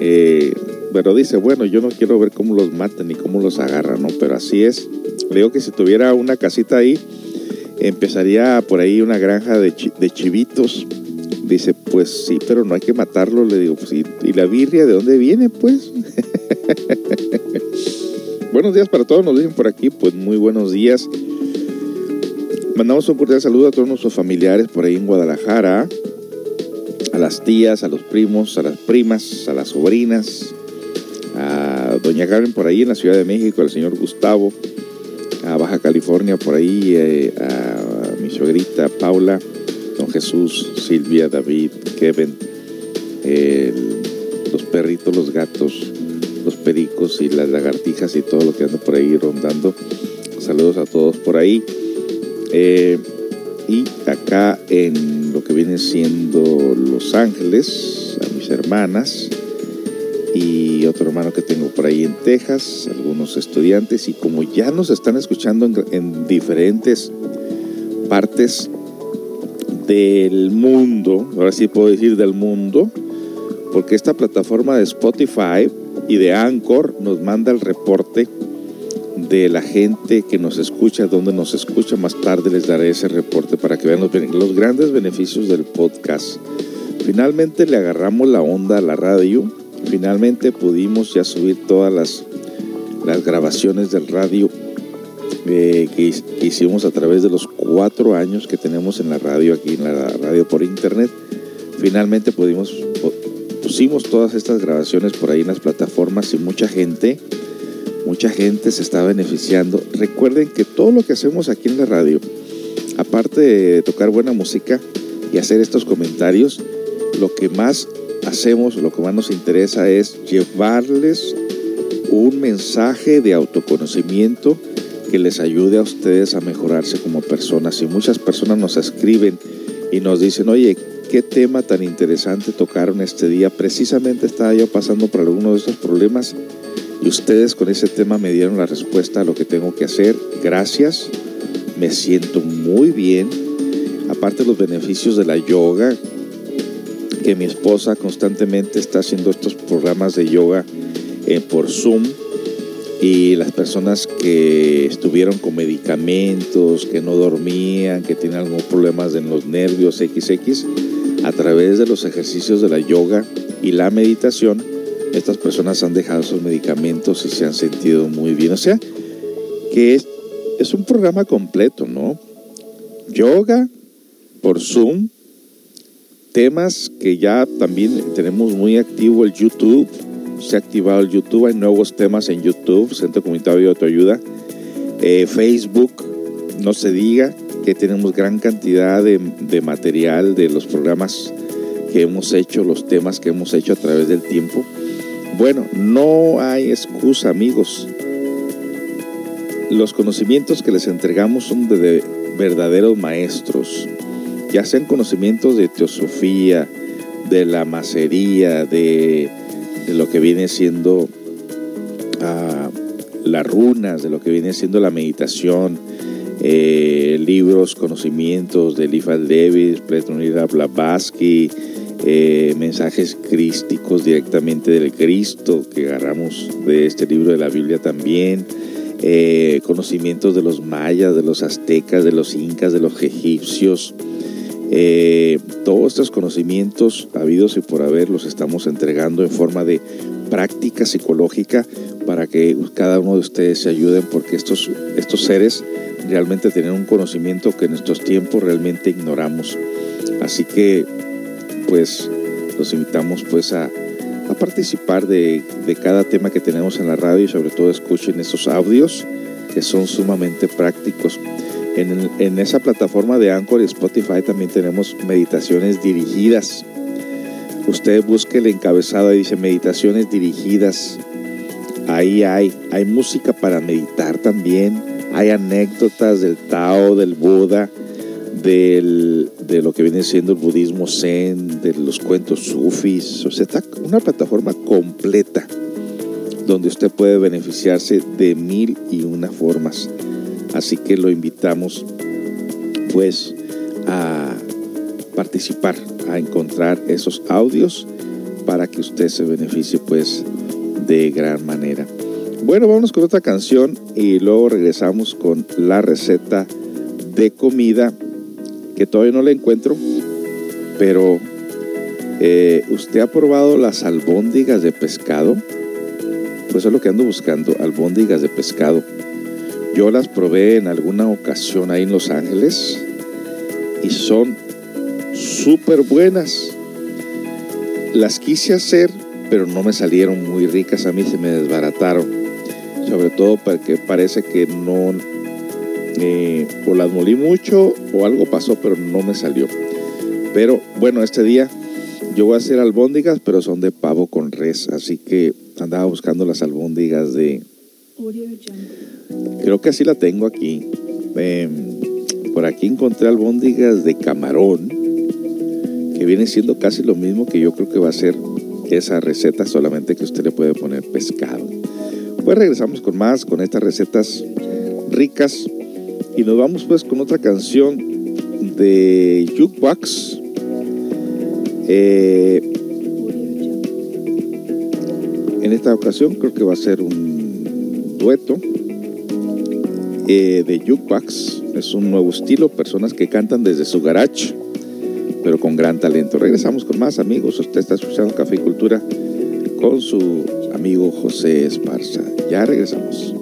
Eh, pero dice, bueno, yo no quiero ver cómo los matan ni cómo los agarran, ¿no? Pero así es. Le digo que si tuviera una casita ahí, empezaría por ahí una granja de, de chivitos Dice, pues sí, pero no hay que matarlo. Le digo, pues, ¿y, la birria de dónde viene, pues? [laughs] buenos días para todos, nos dicen por aquí, pues muy buenos días. Mandamos un cordial saludo a todos nuestros familiares por ahí en Guadalajara, a las tías, a los primos, a las primas, a las sobrinas, a doña Karen por ahí en la Ciudad de México, al señor Gustavo, a Baja California por ahí, eh, a mi suegrita Paula, don Jesús, Silvia, David, Kevin, los perritos, los gatos, los pericos y las lagartijas y todo lo que anda por ahí rondando. Saludos a todos por ahí. Eh, y acá en lo que viene siendo Los Ángeles, a mis hermanas y otro hermano que tengo por ahí en Texas, algunos estudiantes y como ya nos están escuchando en, en diferentes partes del mundo, ahora sí puedo decir del mundo, porque esta plataforma de Spotify y de Anchor nos manda el reporte de la gente que nos escucha, donde nos escucha. Más tarde les daré ese reporte para que vean los grandes beneficios del podcast. Finalmente le agarramos la onda a la radio. Finalmente pudimos ya subir todas las, las grabaciones del radio eh, que, hicimos a través de los cuatro años que tenemos en la radio, aquí en la radio por internet. Finalmente pudimos, pusimos todas estas grabaciones por ahí en las plataformas y mucha gente, mucha gente se está beneficiando. Recuerden que todo lo que hacemos aquí en la radio, aparte de tocar buena música y hacer estos comentarios, lo que más hacemos, lo que más nos interesa es llevarles un mensaje de autoconocimiento que les ayude a ustedes a mejorarse como personas. Y muchas personas nos escriben y nos dicen, oye, qué tema tan interesante tocaron este día. Precisamente estaba yo pasando por alguno de estos problemas y ustedes con ese tema me dieron la respuesta a lo que tengo que hacer. Gracias, me siento muy bien. Aparte los beneficios de la yoga, que mi esposa constantemente está haciendo estos programas de yoga eh, por Zoom y las personas que estuvieron con medicamentos, que no dormían, que tienen algunos problemas en los nervios XX, a través de los ejercicios de la yoga y la meditación, estas personas han dejado sus medicamentos y se han sentido muy bien. O sea, que es, es un programa completo, ¿no? Yoga por Zoom, temas que ya también tenemos muy activo el YouTube, se ha activado el YouTube, hay nuevos temas en YouTube, Centro Comunitario de Autoayuda, eh, Facebook, no se diga que tenemos gran cantidad de, material de los programas que hemos hecho, los temas que hemos hecho a través del tiempo. Bueno, no hay excusa, amigos. Los conocimientos que les entregamos son de verdaderos maestros, ya sean conocimientos de teosofía, de la macería, de, lo que viene siendo ah, las runas, de lo que viene siendo la meditación, eh, libros, conocimientos de Eliphas Levis, Petronida Blavatsky, eh, mensajes crísticos directamente del Cristo que agarramos de este libro de la Biblia también, eh, conocimientos de los mayas, de los aztecas, de los incas, de los egipcios. Eh, todos estos conocimientos habidos y por haber los estamos entregando en forma de práctica psicológica para que cada uno de ustedes se ayuden porque estos, estos seres realmente tienen un conocimiento que en estos tiempos realmente ignoramos. Así que pues los invitamos pues a, a participar de, de, cada tema que tenemos en la radio y sobre todo escuchen esos audios que son sumamente prácticos. En, esa plataforma de Anchor y Spotify también tenemos meditaciones dirigidas. Usted busque el encabezado y dice meditaciones dirigidas. Ahí hay, hay música para meditar también. Hay anécdotas del Tao, del Buda, del, de lo que viene siendo el budismo zen, de los cuentos sufis. O sea, está una plataforma completa donde usted puede beneficiarse de mil y una formas. Así que lo invitamos pues a participar, a encontrar esos audios para que usted se beneficie pues de gran manera. Bueno, vamos con otra canción y luego regresamos con la receta de comida que todavía no la encuentro, pero eh, ¿usted ha probado las albóndigas de pescado? Pues es lo que ando buscando, albóndigas de pescado. Yo las probé en alguna ocasión ahí en Los Ángeles y son súper buenas. Las quise hacer, pero no me salieron muy ricas a mí, se me desbarataron. Sobre todo porque parece que no, eh, o las molí mucho o algo pasó, pero no me salió. Pero bueno, este día yo voy a hacer albóndigas, pero son de pavo con res, así que andaba buscando las albóndigas de... Creo que así la tengo aquí. Eh, por aquí encontré albóndigas de camarón, que viene siendo casi lo mismo que yo creo que va a ser esa receta, solamente que usted le puede poner pescado. Pues regresamos con más, con estas recetas ricas. Y nos vamos pues con otra canción de Jukebox. Eh, en esta ocasión creo que va a ser un dueto eh, de Jukebox. Es un nuevo estilo, personas que cantan desde su garage, pero con gran talento. Regresamos con más amigos. Usted está escuchando Café y Cultura con su amigo José Esparza. Ya regresamos.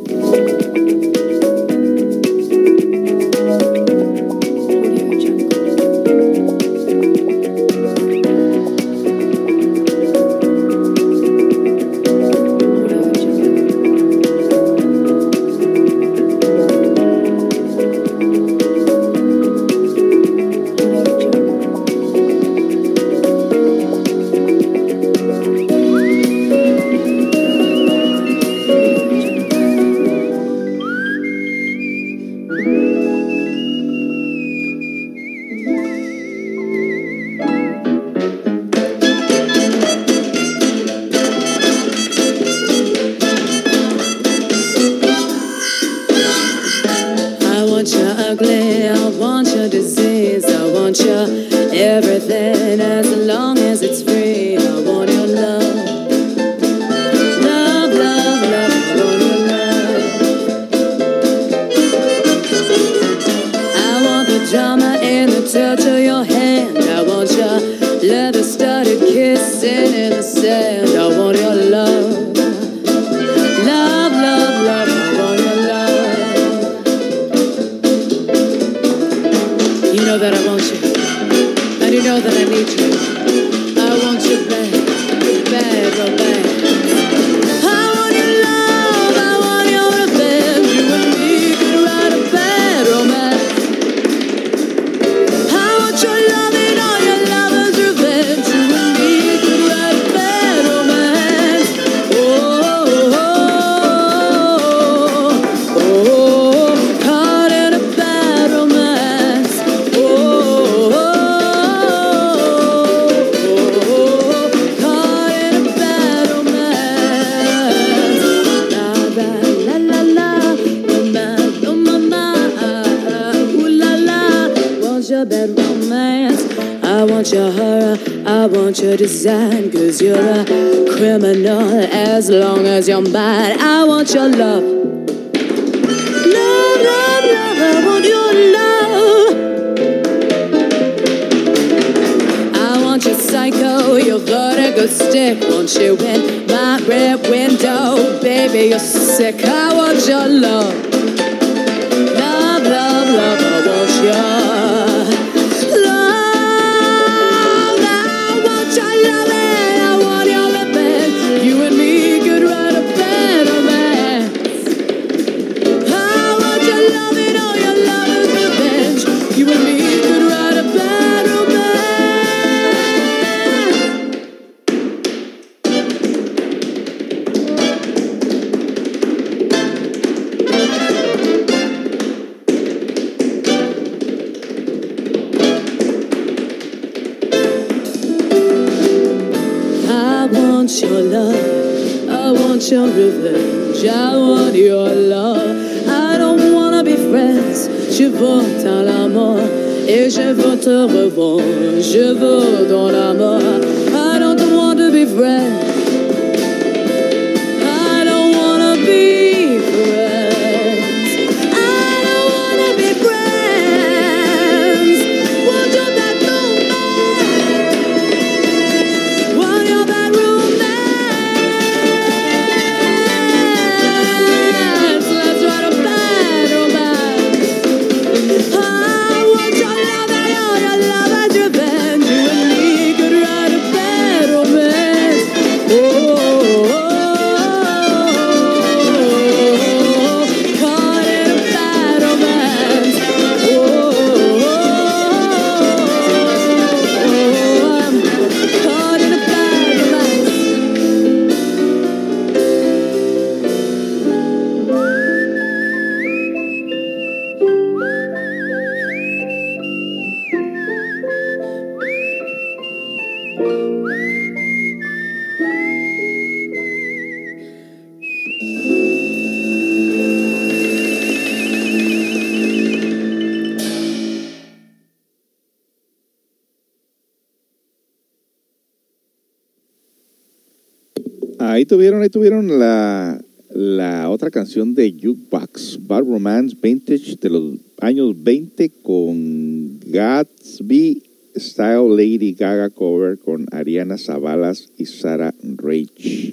Tuvieron, ahí tuvieron la, la otra canción de Jukebox, Bad Romance Vintage de los años 20 con Gatsby Style Lady Gaga cover con Ariana Zabalas y Sarah Rage.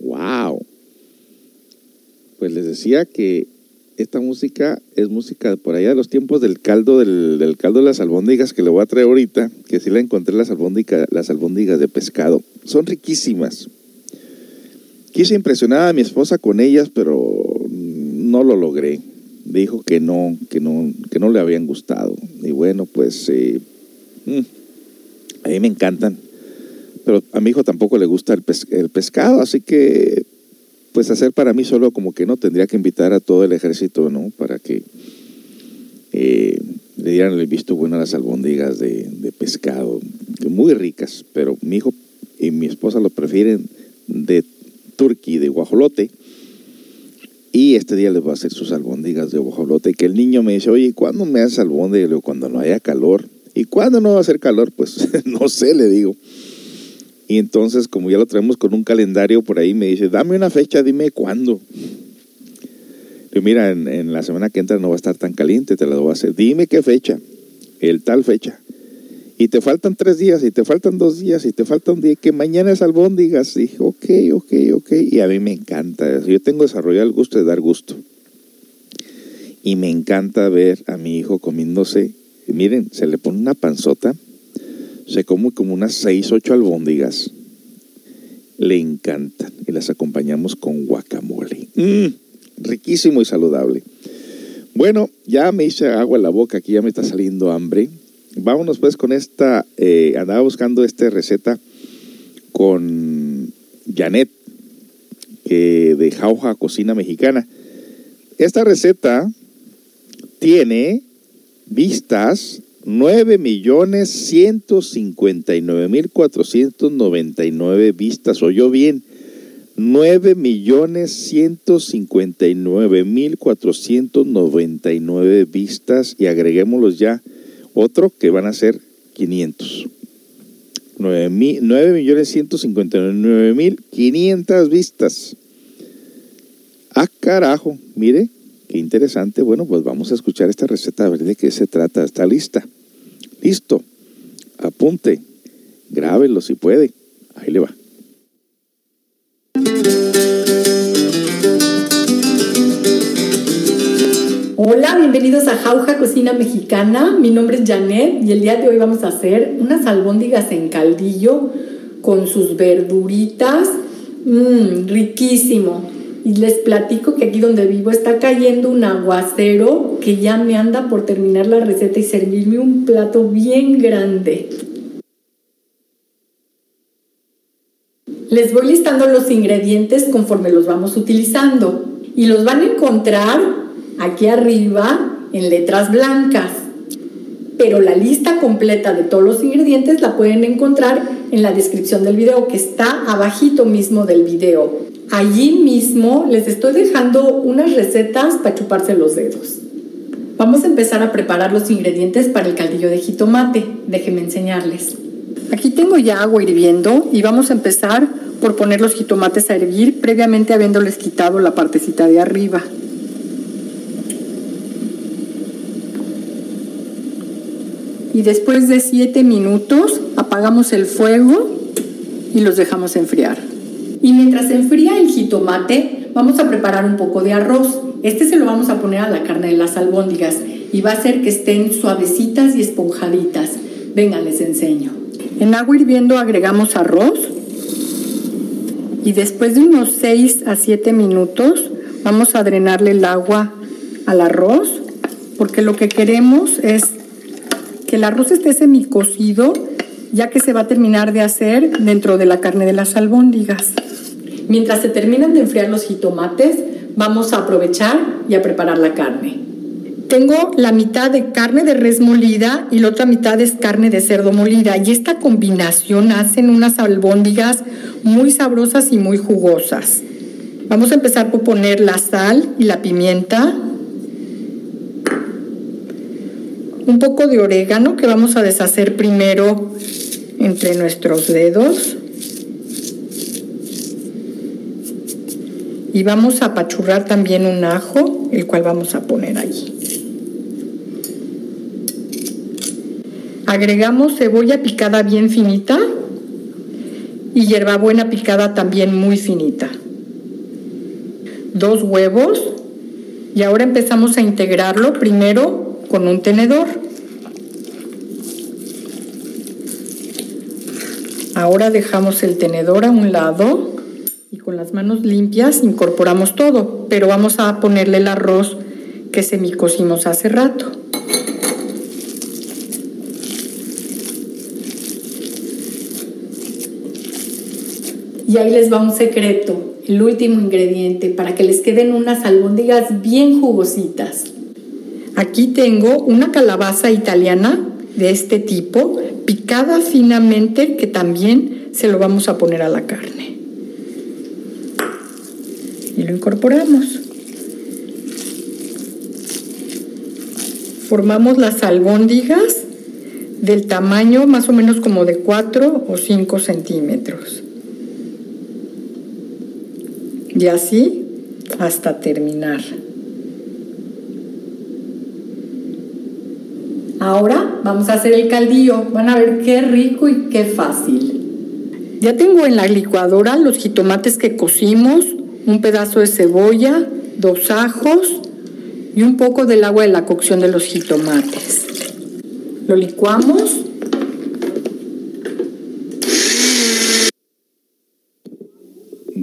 ¡Wow! Pues les decía que esta música es música por allá de los tiempos del caldo, del, caldo de las albóndigas que le voy a traer ahorita, que sí la encontré las albóndigas, las albóndigas de pescado. Son riquísimas. Quise impresionar a mi esposa con ellas, pero no lo logré. Dijo que no, que no, que no le habían gustado. Y bueno, pues eh, mm, a mí me encantan. Pero a mi hijo tampoco le gusta el, pes- el pescado, así que pues hacer para mí solo como que no tendría que invitar a todo el ejército, ¿no? Para que eh, le dieran el visto bueno a las albóndigas de, de pescado, muy ricas, pero mi hijo y mi esposa lo prefieren de turkey, de guajolote. Y este día les voy a hacer sus albóndigas de guajolote. Que el niño me dice, oye, ¿cuándo me haces albóndigas? Le digo, cuando no haya calor. ¿Y cuándo no va a hacer calor? Pues [laughs] no sé, le digo. Y entonces, como ya lo traemos con un calendario por ahí, me dice, dame una fecha, dime cuándo. Digo, mira, en, en la semana que entra no va a estar tan caliente, te la voy a hacer. Dime qué fecha, el tal fecha. Y te faltan tres días, y te faltan dos días, y te falta un día, que mañana es albóndigas. Y dije, ok, ok, ok. Y a mí me encanta. Yo tengo desarrollado el gusto de dar gusto. Y me encanta ver a mi hijo comiéndose. Miren, se le pone una panzota, se come como unas seis, ocho albóndigas. Le encantan. Y las acompañamos con guacamole. Mm, riquísimo y saludable. Bueno, ya me hice agua en la boca, aquí ya me está saliendo hambre vámonos pues con esta, eh, andaba buscando esta receta con Janet, que de Jauja Cocina Mexicana. Esta receta tiene vistas 9.159.499 vistas, oyó bien, 9.159.499 vistas. Y agreguémoslos ya otro que van a ser 500. 9.159.500 vistas. Ah, carajo, mire, qué interesante. Bueno, pues vamos a escuchar esta receta, a ver de qué se trata. Está lista. Listo. Apunte. Grábelo si puede. Ahí le va. Hola, bienvenidos a Jauja Cocina Mexicana. Mi nombre es Janet y el día de hoy vamos a hacer unas albóndigas en caldillo con sus verduritas. Mmm, riquísimo. Y les platico que aquí donde vivo está cayendo un aguacero que ya me anda por terminar la receta y servirme un plato bien grande. Les voy listando los ingredientes conforme los vamos utilizando y los van a encontrar aquí arriba en letras blancas. Pero la lista completa de todos los ingredientes la pueden encontrar en la descripción del video que está abajito mismo del video. Allí mismo les estoy dejando unas recetas para chuparse los dedos. Vamos a empezar a preparar los ingredientes para el caldillo de jitomate. Déjenme enseñarles. Aquí tengo ya agua hirviendo y vamos a empezar por poner los jitomates a hervir previamente habiéndoles quitado la partecita de arriba. Y después de 7 minutos apagamos el fuego y los dejamos enfriar. Y mientras se enfría el jitomate, vamos a preparar un poco de arroz. Este se lo vamos a poner a la carne de las albóndigas y va a hacer que estén suavecitas y esponjaditas. Venga, les enseño. En agua hirviendo agregamos arroz y después de unos 6 a 7 minutos vamos a drenarle el agua al arroz porque lo que queremos es que el arroz esté semicocido, ya que se va a terminar de hacer dentro de la carne de las albóndigas. Mientras se terminan de enfriar los jitomates, vamos a aprovechar y a preparar la carne. Tengo la mitad de carne de res molida y la otra mitad es carne de cerdo molida y esta combinación hacen unas albóndigas muy sabrosas y muy jugosas. Vamos a empezar por poner la sal y la pimienta, un poco de orégano que vamos a deshacer primero entre nuestros dedos. Y vamos a apachurrar también un ajo, el cual vamos a poner allí. Agregamos cebolla picada bien finita y hierbabuena picada también muy finita. Dos huevos y ahora empezamos a integrarlo primero con un tenedor. Ahora dejamos el tenedor a un lado y con las manos limpias incorporamos todo, pero vamos a ponerle el arroz que semicocimos hace rato. Y ahí les va un secreto, el último ingrediente, para que les queden unas albóndigas bien jugositas. Aquí tengo una calabaza italiana de este tipo, picada finamente, que también se lo vamos a poner a la carne. Y lo incorporamos. Formamos las albóndigas del tamaño más o menos como de 4 o 5 centímetros. Y así hasta terminar. Ahora vamos a hacer el caldillo. Van a ver qué rico y qué fácil. Ya tengo en la licuadora los jitomates que cocimos, un pedazo de cebolla, dos ajos y un poco del agua de la cocción de los jitomates. Lo licuamos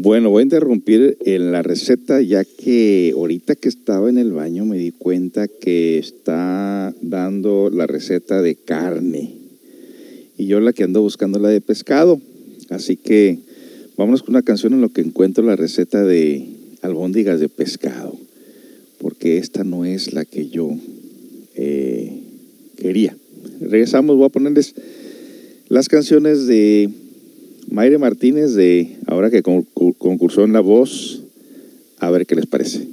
Bueno, voy a interrumpir en la receta ya que ahorita que estaba en el baño me di cuenta que está dando la receta de carne y yo la que ando buscando la de pescado. Así que vámonos con una canción en lo que encuentro la receta de albóndigas de pescado, porque esta no es la que yo eh, quería. Regresamos, voy a ponerles las canciones de Mayre Martínez de ahora que concursó en La Voz, a ver qué les parece.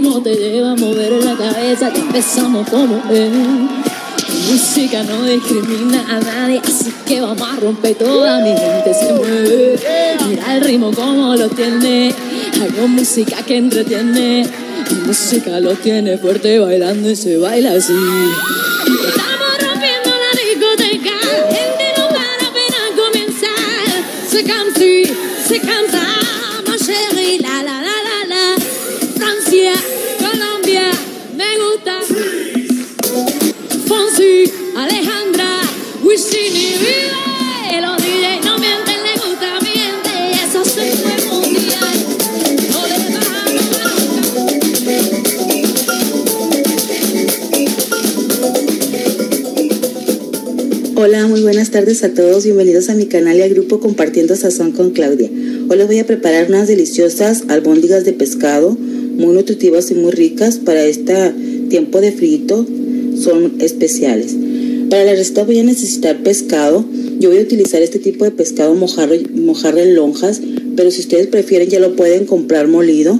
no te lleva a mover la cabeza, que empezamos como es. Música que entretiene. Mi música lo tiene fuerte bailando y se baila así. Hola, muy buenas tardes a todos. Bienvenidos a mi canal y al grupo Compartiendo Sazón con Claudia. Hoy les voy a preparar unas deliciosas albóndigas de pescado, muy nutritivas y muy ricas para este tiempo de frito. Son especiales. Para la receta voy a necesitar pescado. Yo voy a utilizar este tipo de pescado mojarro, mojarra en lonjas, pero si ustedes prefieren ya lo pueden comprar molido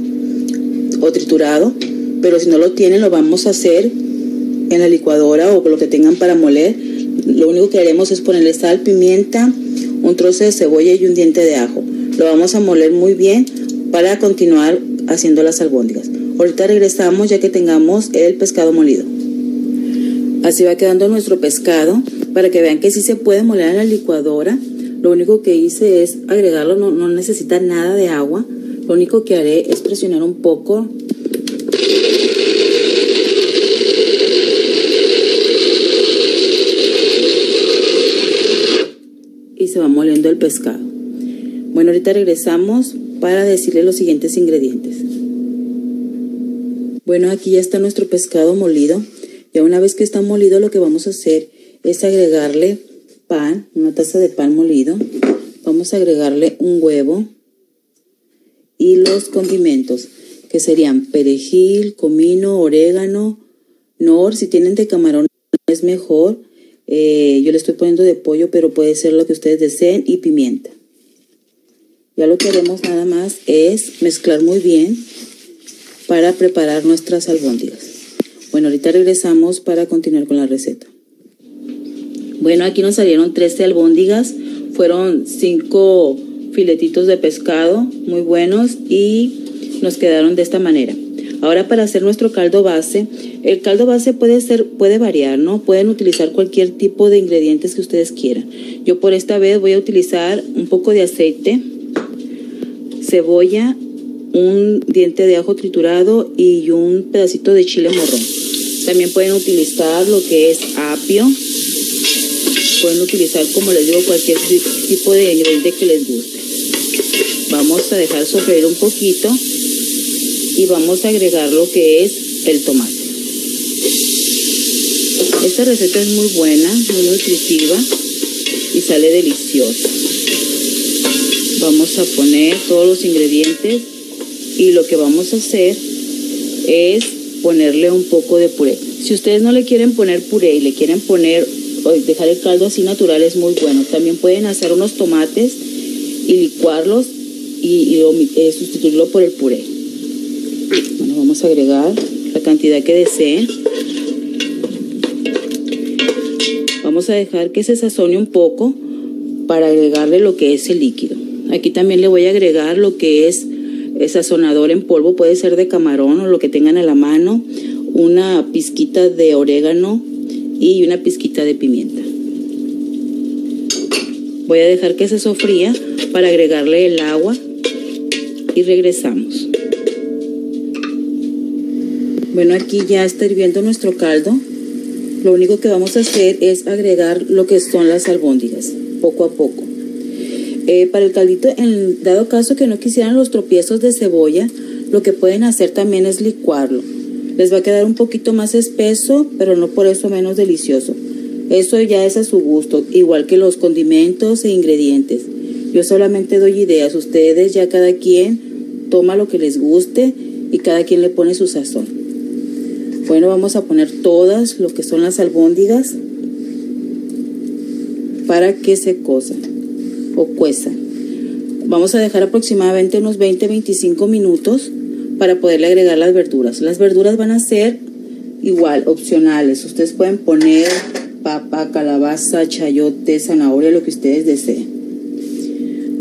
o triturado. Pero si no lo tienen, lo vamos a hacer en la licuadora o con lo que tengan para moler. Lo único que haremos es ponerle sal, pimienta, un trozo de cebolla y un diente de ajo. Lo vamos a moler muy bien para continuar haciendo las albóndigas. Ahorita regresamos ya que tengamos el pescado molido. Así va quedando nuestro pescado para que vean que sí se puede moler en la licuadora. Lo único que hice es agregarlo, no, no necesita nada de agua. Lo único que haré es presionar un poco y se va moliendo el pescado. Bueno, ahorita regresamos para decirle los siguientes ingredientes. Bueno, aquí ya está nuestro pescado molido. Ya una vez que está molido, lo que vamos a hacer es agregarle pan, una taza de pan molido. Vamos a agregarle un huevo y los condimentos, que serían perejil, comino, orégano, nor, si tienen de camarón es mejor. Eh, yo le estoy poniendo de pollo, pero puede ser lo que ustedes deseen y pimienta. Ya lo que haremos nada más es mezclar muy bien para preparar nuestras albóndigas. Bueno, ahorita regresamos para continuar con la receta. Bueno, aquí nos salieron 13 albóndigas, fueron 5 filetitos de pescado muy buenos y nos quedaron de esta manera. Ahora para hacer nuestro caldo base, el caldo base puede ser, puede variar, ¿no? Pueden utilizar cualquier tipo de ingredientes que ustedes quieran. Yo por esta vez voy a utilizar un poco de aceite, cebolla, un diente de ajo triturado y un pedacito de chile morrón. También pueden utilizar lo que es apio. Pueden utilizar, como les digo, cualquier tipo de ingrediente que les guste. Vamos a dejar sofreír un poquito y vamos a agregar lo que es el tomate. Esta receta es muy buena, muy nutritiva y sale deliciosa. Vamos a poner todos los ingredientes y lo que vamos a hacer es ponerle un poco de puré. Si ustedes no le quieren poner puré y le quieren poner dejar el caldo así natural es muy bueno. También pueden hacer unos tomates y licuarlos y, eh, sustituirlo por el puré. Vamos a agregar la cantidad que deseen. Vamos a dejar que se sazone un poco para agregarle lo que es el líquido. Aquí también le voy a agregar lo que es el sazonador en polvo, puede ser de camarón o lo que tengan a la mano, una pizquita de orégano y una pizquita de pimienta. Voy a dejar que se sofría para agregarle el agua y regresamos. Bueno, aquí ya está hirviendo nuestro caldo. Lo único que vamos a hacer es agregar lo que son las albóndigas, poco a poco. Eh, para el caldito, en dado caso que no quisieran los tropiezos de cebolla, lo que pueden hacer también es licuarlo. Les va a quedar un poquito más espeso, pero no por eso menos delicioso. Eso ya es a su gusto, igual que los condimentos e ingredientes. Yo solamente doy ideas, ustedes ya cada quien toma lo que les guste y cada quien le pone su sazón. Bueno, vamos a poner todas lo que son las albóndigas para que se cosan o cuezan. Vamos a dejar aproximadamente unos 20-25 minutos para poderle agregar las verduras. Las verduras van a ser igual, opcionales. Ustedes pueden poner papa, calabaza, chayote, zanahoria, lo que ustedes deseen.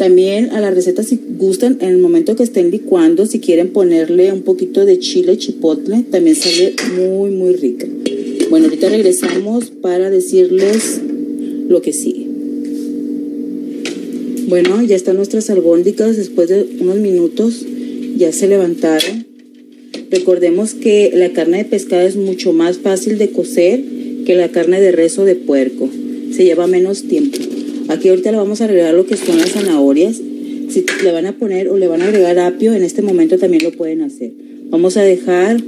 También a la receta si gustan, en el momento que estén licuando, si quieren ponerle un poquito de chile chipotle, también sale muy, muy rica. Bueno, ahorita regresamos para decirles lo que sigue. Bueno, ya están nuestras albóndigas después de unos minutos, ya se levantaron. Recordemos que la carne de pescado es mucho más fácil de cocer que la carne de res o de puerco. Se lleva menos tiempo. Aquí ahorita le vamos a agregar lo que son las zanahorias. Si le van a poner o le van a agregar apio, en este momento también lo pueden hacer. Vamos a dejar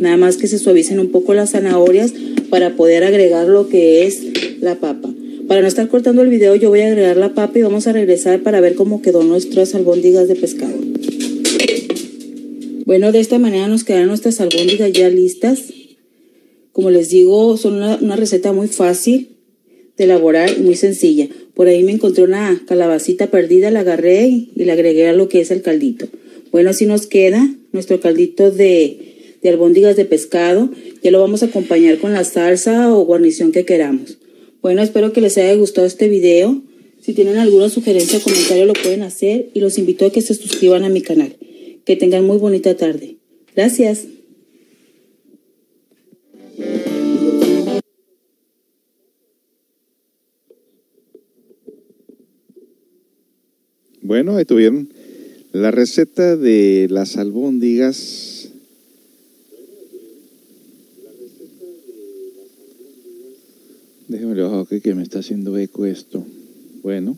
nada más que se suavicen un poco las zanahorias para poder agregar lo que es la papa. Para no estar cortando el video, yo voy a agregar la papa y vamos a regresar para ver cómo quedó nuestras albóndigas de pescado. Bueno, de esta manera nos quedan nuestras albóndigas ya listas. Como les digo, son una, una receta muy fácil de elaborar y muy sencilla. Por ahí me encontré una calabacita perdida, la agarré y le agregué a lo que es el caldito. Bueno, así nos queda nuestro caldito de, de albóndigas de pescado. Ya lo vamos a acompañar con la salsa o guarnición que queramos. Bueno, espero que les haya gustado este video. Si tienen alguna sugerencia o comentario lo pueden hacer y los invito a que se suscriban a mi canal. Que tengan muy bonita tarde. Gracias. Bueno, ahí tuvieron la receta de las albóndigas. Déjenme bajo aquí que me está haciendo eco esto. Bueno,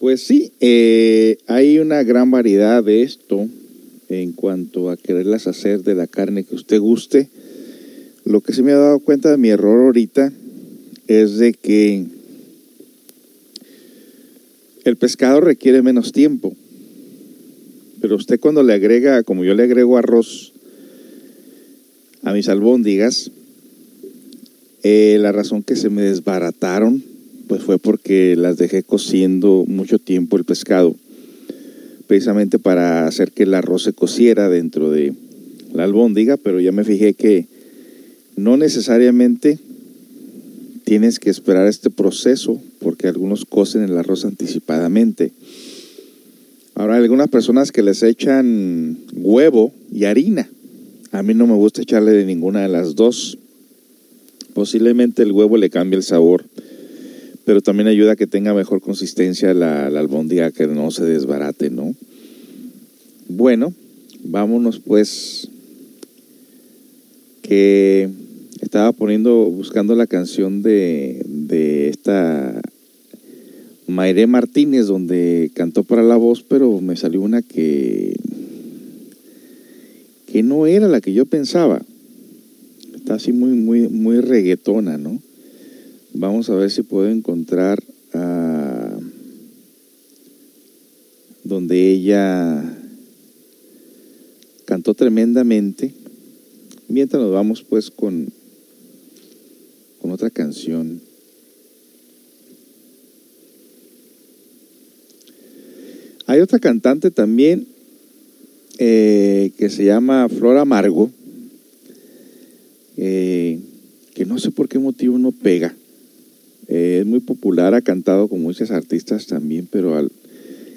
pues sí, eh, hay una gran variedad de esto en cuanto a quererlas hacer de la carne que usted guste. Lo que se me ha dado cuenta de mi error ahorita es de que el pescado requiere menos tiempo, pero usted cuando le agrega, como yo le agrego arroz a mis albóndigas, eh, la razón que se me desbarataron pues fue porque las dejé cociendo mucho tiempo el pescado, precisamente para hacer que el arroz se cociera dentro de la albóndiga, pero ya me fijé que no necesariamente tienes que esperar este proceso porque algunos cocen el arroz anticipadamente. Ahora, hay algunas personas que les echan huevo y harina. A mí no me gusta echarle de ninguna de las dos. Posiblemente el huevo le cambie el sabor, pero también ayuda a que tenga mejor consistencia la, la albóndiga, que no se desbarate, ¿no? Bueno, vámonos pues, que estaba poniendo, buscando la canción de, de esta Mayré Martínez, donde cantó para la voz, pero me salió una que, que no era la que yo pensaba. Está así muy, muy, muy reggaetona, ¿no? Vamos a ver si puedo encontrar a donde ella cantó tremendamente. Mientras nos vamos pues con, con otra canción. Hay otra cantante también eh, que se llama Flora Amargo, eh, que no sé por qué motivo no pega. Eh, es muy popular, ha cantado con muchos artistas también, pero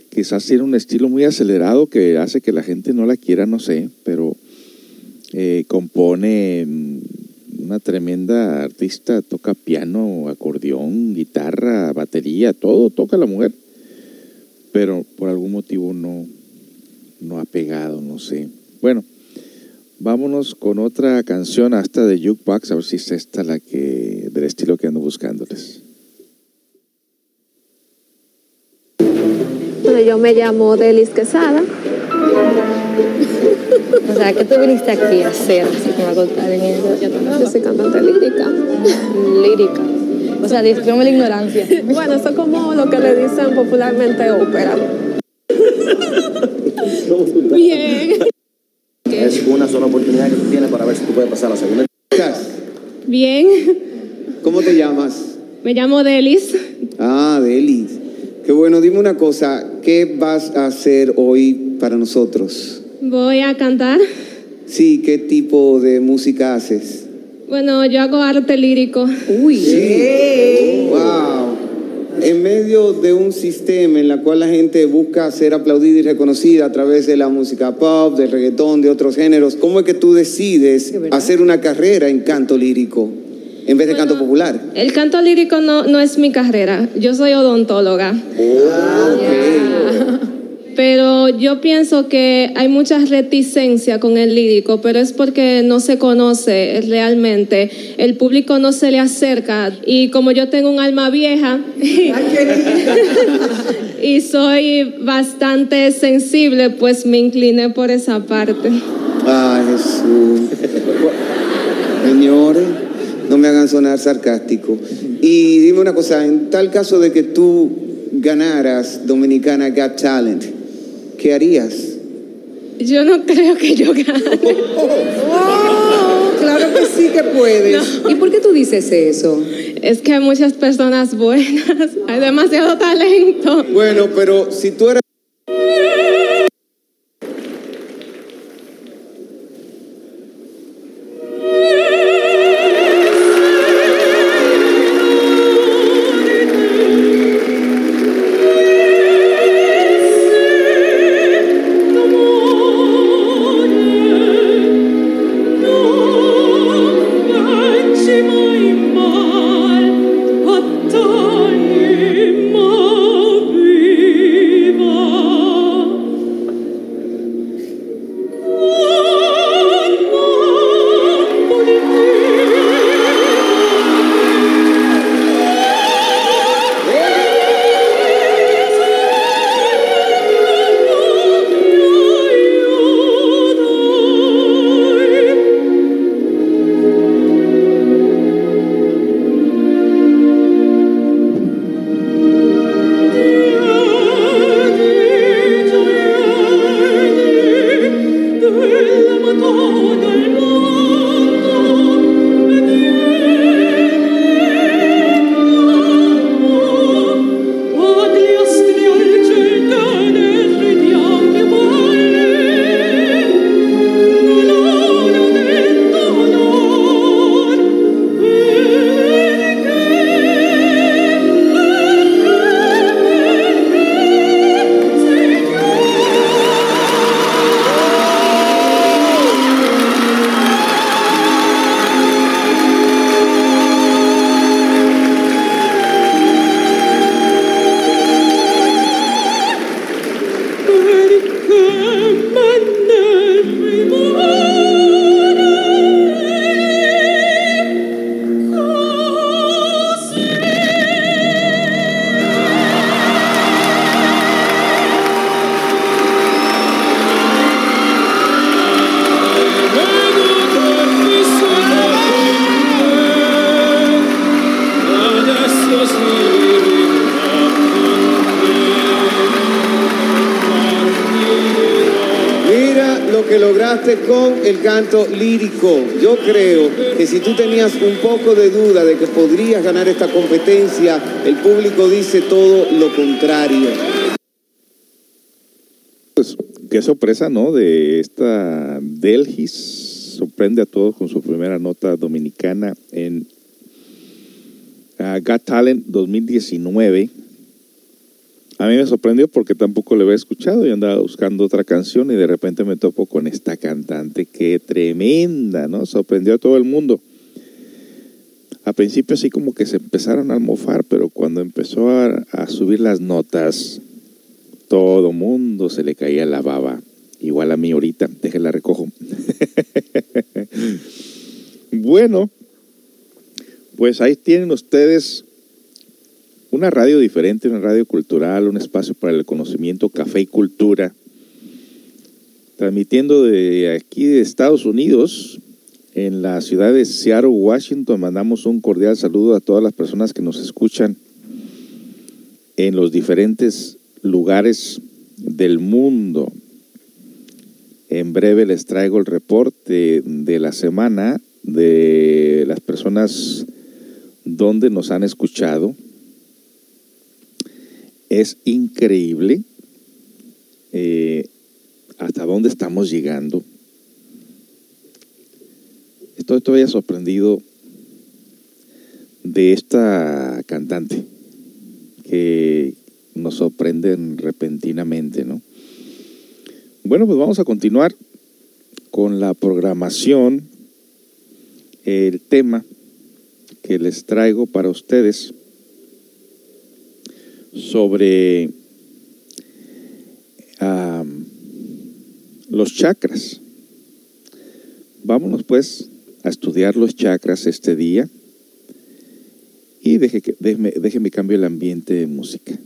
quizás tiene un estilo muy acelerado que hace que la gente no la quiera, no sé, pero compone mm, una tremenda artista, toca piano, acordeón, guitarra, batería, todo toca la mujer, pero por algún motivo no, no ha pegado, no sé. Bueno, vámonos con otra canción hasta de Jukebox, a ver si es esta la que, del estilo que ando buscándoles. Bueno, yo me llamo Delis Quesada. O sea, ¿qué tú viniste aquí a hacer? Así como a contar en eso. Yo soy cantante lírica. Lírica. O sea, discúlpame la ignorancia. Bueno, eso es como lo que le dicen popularmente ópera. Bien. Es una sola oportunidad que tú tienes para ver si tú puedes pasar a la segunda. Bien. ¿Cómo te llamas? Me llamo Delis. Ah, Delis. Qué bueno, dime una cosa, ¿qué vas a hacer hoy para nosotros? Voy a cantar. Sí, ¿qué tipo de música haces? Bueno, yo hago arte lírico. Uy. Sí. Wow. En medio de un sistema en la cual la gente busca ser aplaudida y reconocida a través de la música pop, del reggaetón, de otros géneros, ¿cómo es que tú decides hacer una carrera en canto lírico en vez de canto popular? El canto lírico no, no es mi carrera. Yo soy odontóloga. Pero yo pienso que hay mucha reticencia con el lírico, pero es porque no se conoce realmente. El público no se le acerca. Y como yo tengo un alma vieja [laughs] y soy bastante sensible, pues me incliné por esa parte. Ay, Jesús. Señores, no me hagan sonar sarcástico. Y dime una cosa, en tal caso de que tú ganaras Dominicana Got Talent, ¿qué harías? Yo no creo que yo gane. [laughs] Claro que sí que puedes. ¿Y por qué tú dices eso? Es que hay muchas personas buenas, hay demasiado talento. Bueno, pero si tú eres... lírico. Yo creo que si tú tenías un poco de duda de que podrías ganar esta competencia, el público dice todo lo contrario. Qué sorpresa, ¿no? De esta Delgis. Sorprende a todos con su primera nota dominicana en uh, Got Talent 2019. Mí me sorprendió porque tampoco le había escuchado. Yo andaba buscando otra canción y de repente me topo con esta cantante. Qué tremenda, ¿no? Sorprendió a todo el mundo. A principio así como que se empezaron a almofar, pero cuando empezó a, a subir las notas, todo mundo se le caía la baba. Igual a mí ahorita, déjenla recojo. [laughs] bueno, pues ahí tienen ustedes una radio diferente, una radio cultural, un espacio para el conocimiento, café y cultura. Transmitiendo de aquí de Estados Unidos, en la ciudad de Seattle, Washington, mandamos un cordial saludo a todas las personas que nos escuchan en los diferentes lugares del mundo. En breve les traigo el reporte de la semana de las personas donde nos han escuchado. Es increíble eh, hasta dónde estamos llegando. Estoy todavía sorprendido de esta cantante que nos sorprenden repentinamente, ¿no? Bueno, pues vamos a continuar con la programación, el tema que les traigo para ustedes sobre los chakras. Vámonos pues a estudiar los chakras este día y deje que, déjeme, déjeme cambio el ambiente de música.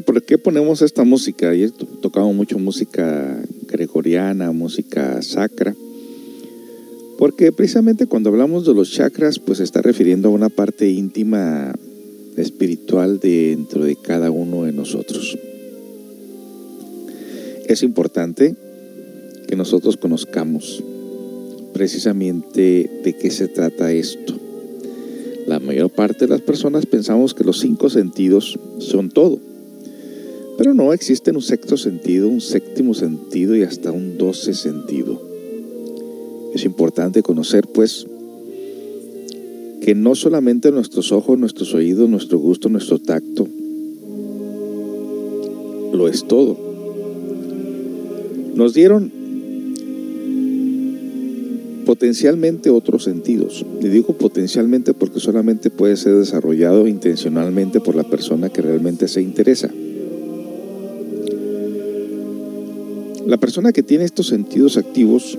¿Por qué ponemos esta música? Ayer tocamos mucho música gregoriana, música sacra, porque precisamente cuando hablamos de los chakras, pues se está refiriendo a una parte íntima espiritual dentro de cada uno de nosotros. Es importante que nosotros conozcamos precisamente de qué se trata esto. La mayor parte de las personas pensamos que los cinco sentidos son todo no, existen un sexto sentido, un séptimo sentido y hasta un doce sentido. Es importante conocer, pues, que no solamente nuestros ojos, nuestros oídos, nuestro gusto, nuestro tacto, lo es todo. Nos dieron potencialmente otros sentidos. Y digo potencialmente porque solamente puede ser desarrollado intencionalmente por la persona que realmente se interesa. La persona que tiene estos sentidos activos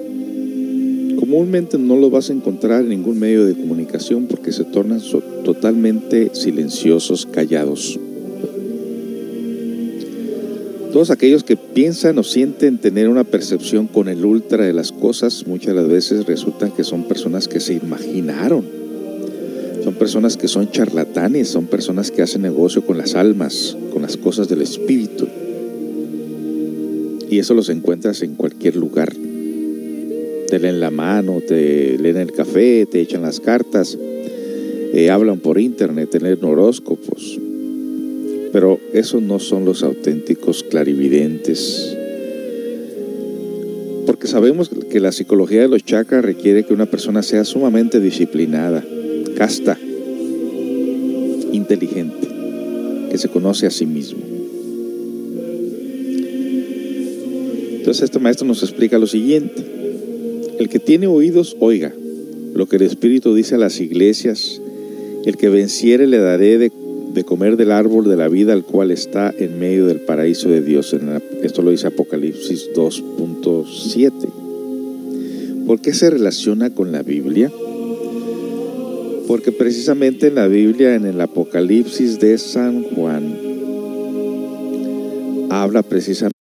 comúnmente no los vas a encontrar en ningún medio de comunicación porque se tornan totalmente silenciosos, callados. Todos aquellos que piensan o sienten tener una percepción con el ultra de las cosas, muchas de las veces resultan que son personas que se imaginaron. Son personas que son charlatanes, son personas que hacen negocio con las almas, con las cosas del espíritu. Y eso los encuentras en cualquier lugar. Te leen la mano, te leen el café, te echan las cartas, eh, hablan por internet, te horóscopos. Pero esos no son los auténticos clarividentes. Porque sabemos que la psicología de los chakras requiere que una persona sea sumamente disciplinada, casta, inteligente, que se conoce a sí mismo. Entonces este maestro nos explica lo siguiente. El que tiene oídos, oiga lo que el Espíritu dice a las iglesias. El que venciere le daré de comer del árbol de la vida, al cual está en medio del paraíso de Dios. Esto lo dice Apocalipsis 2.7. ¿Por qué se relaciona con la Biblia? Porque precisamente en la Biblia, en el Apocalipsis de San Juan, habla precisamente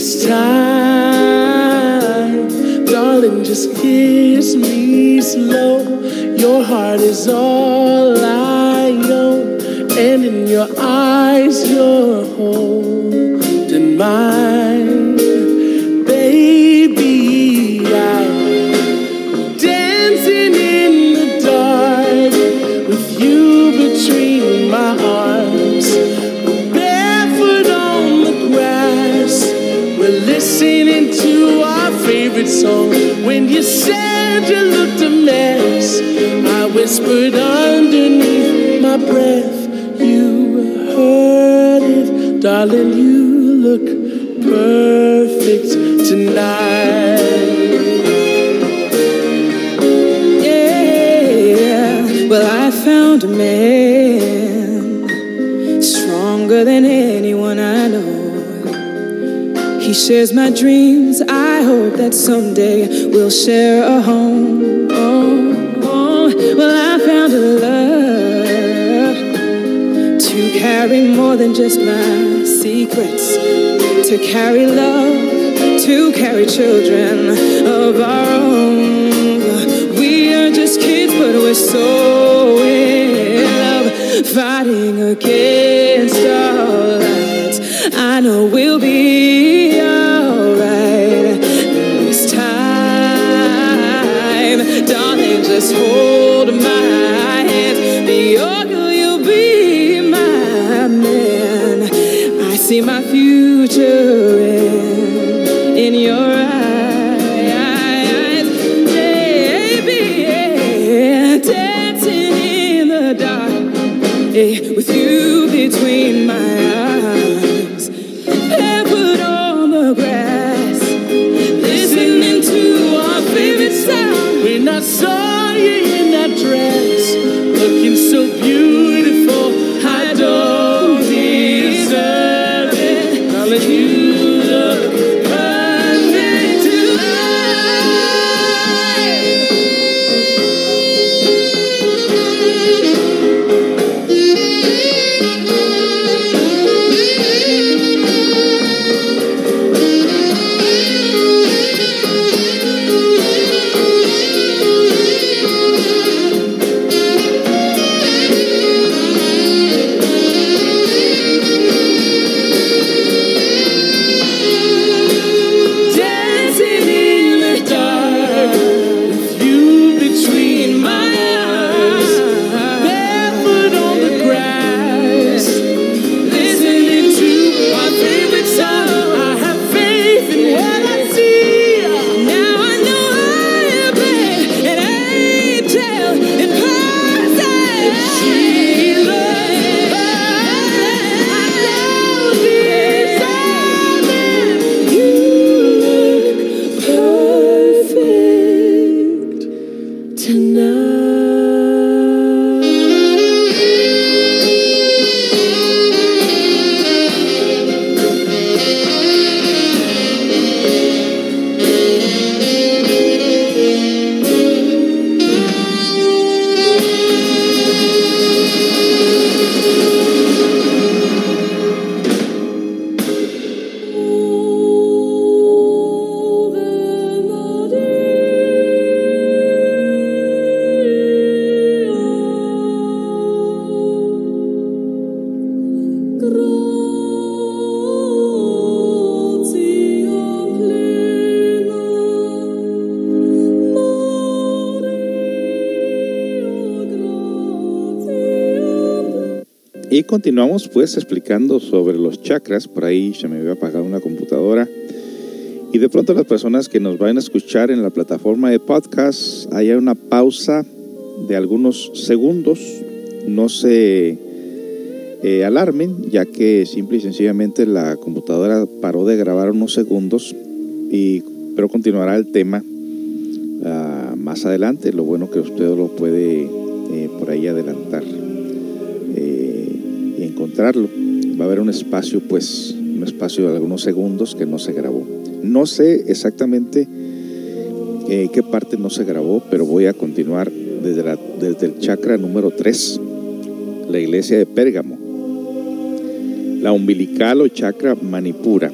this time. Darling, just kiss me slow. Your heart is all I know, and in your eyes, you're holding mine. I whispered underneath my breath, You heard it, darling. You look perfect tonight. Yeah, well, I found a man stronger than anyone I know. He shares my dreams. I hope that someday we'll share a home. Love to carry more than just my secrets, to carry love, to carry children of our own. We are just kids, but we're so in love, fighting against all odds. I know we'll be alright this time, darling. Just hold my future in, in your Y continuamos pues explicando sobre los chakras. Por ahí se me había apagado una computadora. Y de pronto las personas que nos vayan a escuchar en la plataforma de podcast, hay una pausa de algunos segundos. No se eh, alarmen, ya que simple y sencillamente la computadora paró de grabar unos segundos, y, pero continuará el tema ah, más adelante. Lo bueno que usted lo puede eh, por ahí adelantar encontrarlo. Va a haber un espacio, pues, un espacio de algunos segundos que no se grabó. No sé exactamente qué parte no se grabó, pero voy a continuar desde, la, desde el chakra número 3, la iglesia de Pérgamo. La umbilical o chakra manipura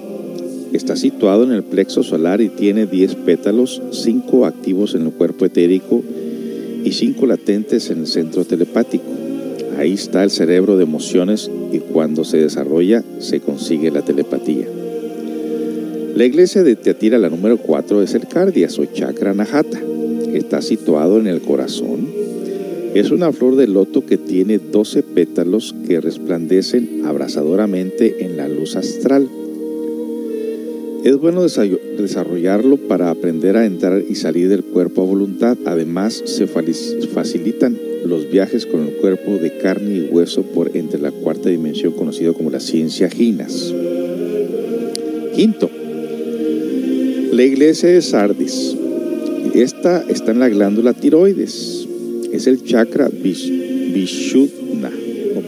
está situado en el plexo solar y tiene 10 pétalos, 5 activos en el cuerpo etérico y 5 latentes en el centro telepático. Ahí está el cerebro de emociones y cuando se desarrolla se consigue la telepatía. La iglesia de Teatira, la número 4, es el Cardias o chakra Nahata. Está situado en el corazón es una flor de loto que tiene 12 pétalos que resplandecen abrasadoramente en la luz astral. Es bueno desarrollarlo para aprender a entrar y salir del cuerpo a voluntad. Además, se facilitan los viajes con el cuerpo de carne y hueso por entre la cuarta dimensión conocido como la ciencia ginas. Quinto, la iglesia de Sardis. Esta está en la glándula tiroides es el chakra Vishuddha o.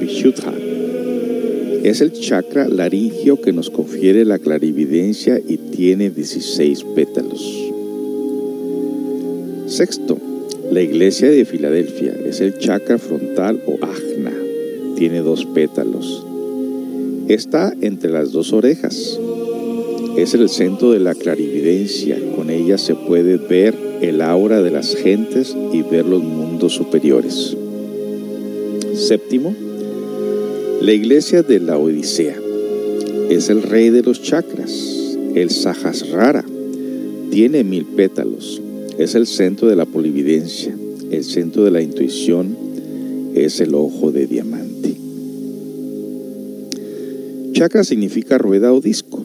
Es el chakra laringio que nos confiere la clarividencia y tiene 16 pétalos. Sexto, la iglesia de Filadelfia es el chakra frontal o ajna. Tiene dos pétalos. Está entre las dos orejas. Es el centro de la clarividencia. Con ella se puede ver el aura de las gentes y ver los mundos superiores. Séptimo, la iglesia de la Odisea es el rey de los chakras, el Sahasrara. Tiene mil pétalos, es el centro de la polividencia, el centro de la intuición, es el ojo de diamante. Chakra significa rueda o disco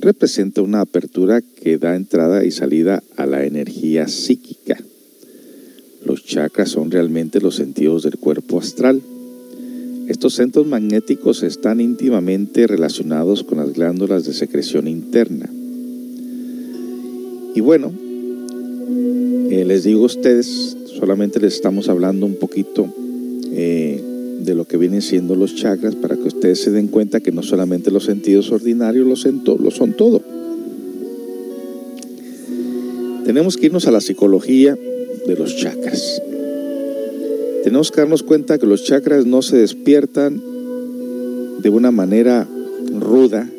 representa una apertura que da entrada y salida a la energía psíquica. Los chakras son realmente los sentidos del cuerpo astral. Estos centros magnéticos están íntimamente relacionados con las glándulas de secreción interna. Y bueno, eh, les digo a ustedes, solamente les estamos hablando un poquito eh, de lo que vienen siendo los chakras para que ustedes se den cuenta que no solamente los sentidos ordinarios lo son, lo son todo. Tenemos que irnos a la psicología de los chakras. Tenemos que darnos cuenta que los chakras no se despiertan de una manera ruda,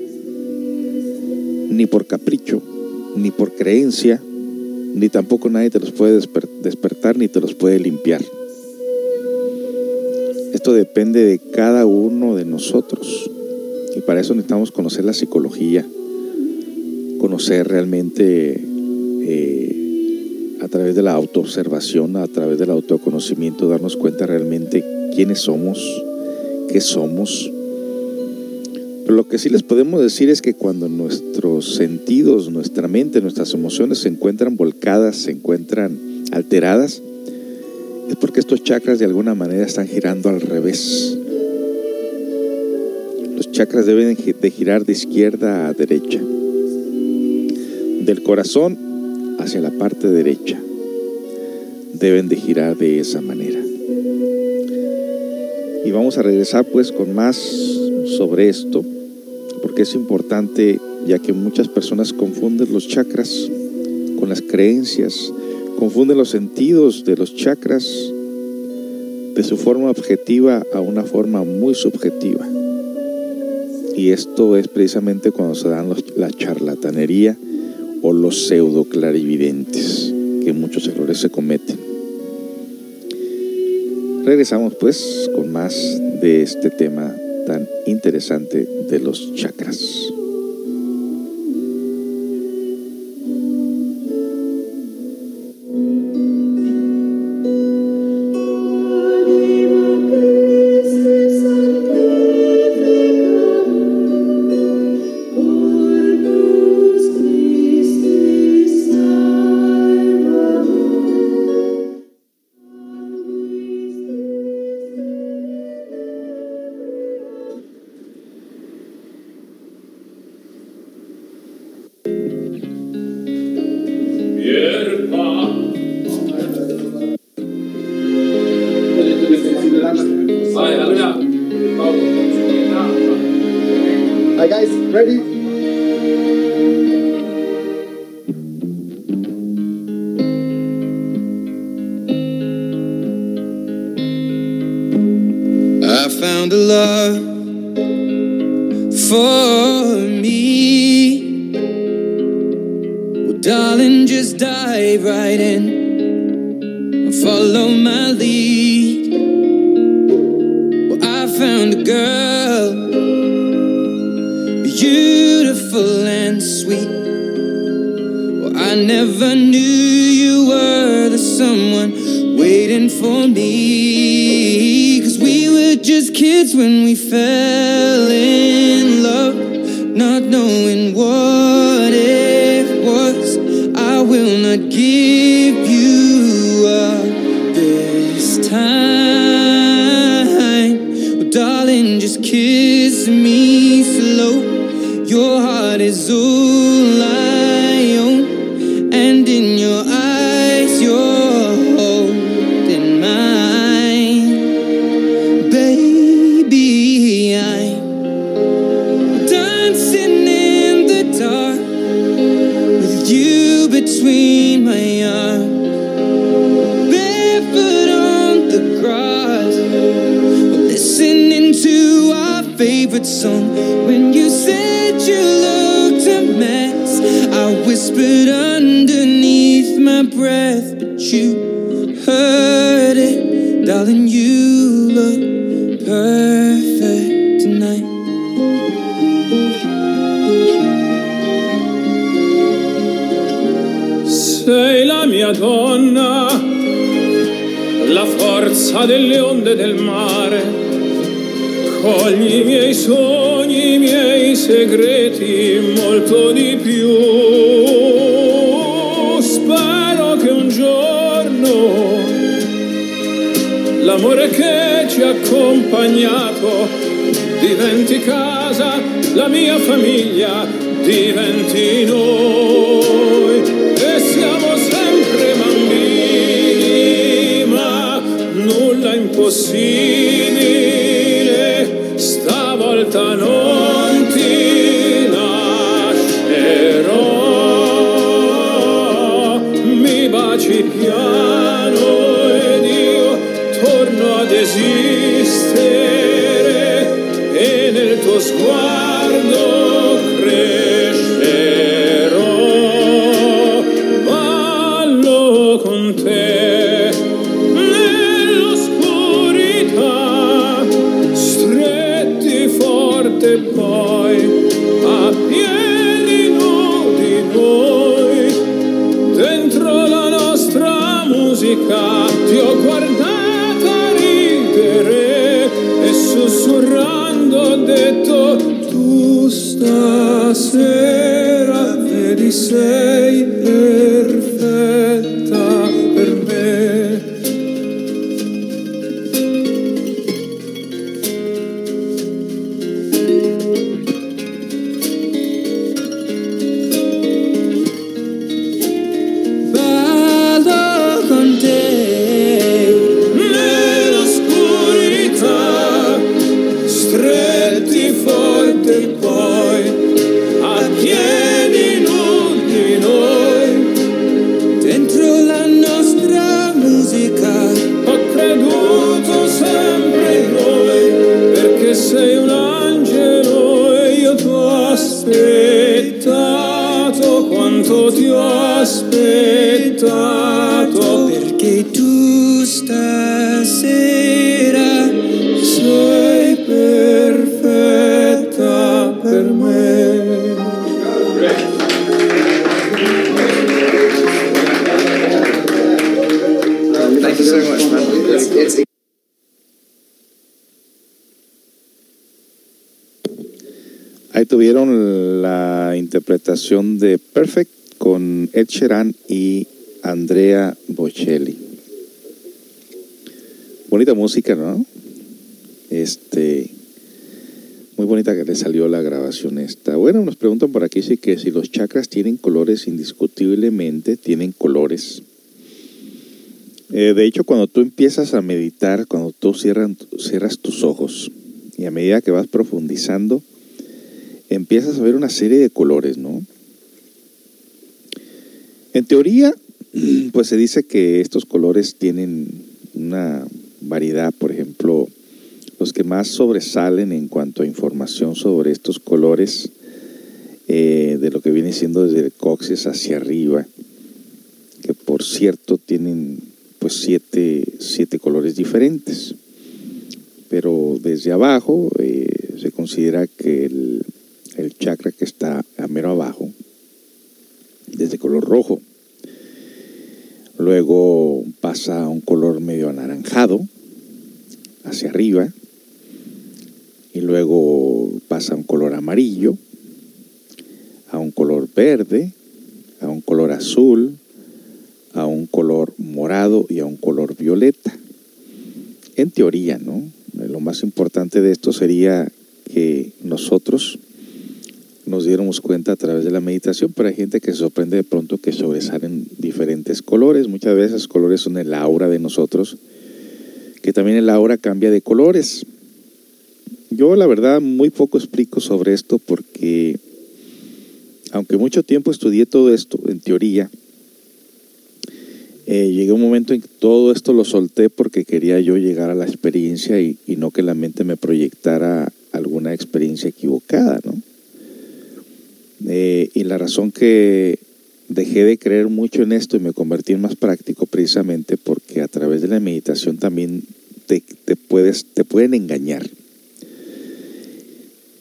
ni por capricho, ni por creencia, ni tampoco nadie te los puede despertar ni te los puede limpiar. Esto depende de cada uno de nosotros. Y para eso necesitamos conocer la psicología, conocer realmente eh, a través de la autoobservación, a través del autoconocimiento, darnos cuenta realmente quiénes somos, qué somos. Lo que sí les podemos decir es que cuando nuestros sentidos, nuestra mente, nuestras emociones se encuentran volcadas, se encuentran alteradas, es porque estos chakras de alguna manera están girando al revés. Los chakras deben de girar de izquierda a derecha, del corazón hacia la parte derecha. Deben de girar de esa manera. Y vamos a regresar pues con más sobre esto, porque es importante ya que muchas personas confunden los chakras con las creencias, confunde los sentidos de los chakras de su forma objetiva a una forma muy subjetiva. Y esto es precisamente cuando se dan la charlatanería o los pseudo clarividentes, que muchos errores se cometen. Regresamos pues con más de este tema tan interesante de los chakras. piano ed io torno ad esistere e nel tuo sguardo places de Perfect con Ed Sheeran y Andrea Bocelli. Bonita música, ¿no? Este, muy bonita que le salió la grabación esta. Bueno, nos preguntan por aquí si, que si los chakras tienen colores, indiscutiblemente tienen colores. Eh, de hecho, cuando tú empiezas a meditar, cuando tú cierras tus ojos y a medida que vas profundizando, empiezas a ver una serie de colores teoría, [clears throat] pues se dice que estos colores tienen una variedad, por ejemplo, los que más sobresalen en cuanto a información sobre estos colores, eh, de lo que viene siendo desde el coxis hacia arriba, que por cierto tienen pues siete, siete colores diferentes. Pero desde abajo eh, se considera que el, el chakra que está a mero abajo, desde color rojo, luego pasa a un color medio anaranjado hacia y luego pasa a un color amarillo, a un color verde, a un color azul, a un color morado y a un color violeta. En teoría, ¿no? Lo más importante de esto sería que nosotros nos diéramos cuenta a través de la meditación, pero hay gente que se sorprende de pronto que sobresalen diferentes colores. Muchas veces esos colores son el aura de nosotros, que también el aura cambia de colores. Yo la verdad muy poco explico sobre esto porque aunque mucho tiempo estudié todo esto en teoría, eh, llegué a un momento en que todo esto lo solté porque quería yo llegar a la experiencia y, y no que la mente me proyectara alguna experiencia equivocada, ¿no? Eh, y la razón que dejé de creer mucho en esto y me convertí en más práctico precisamente porque a través de la meditación también te, te puedes, te pueden engañar.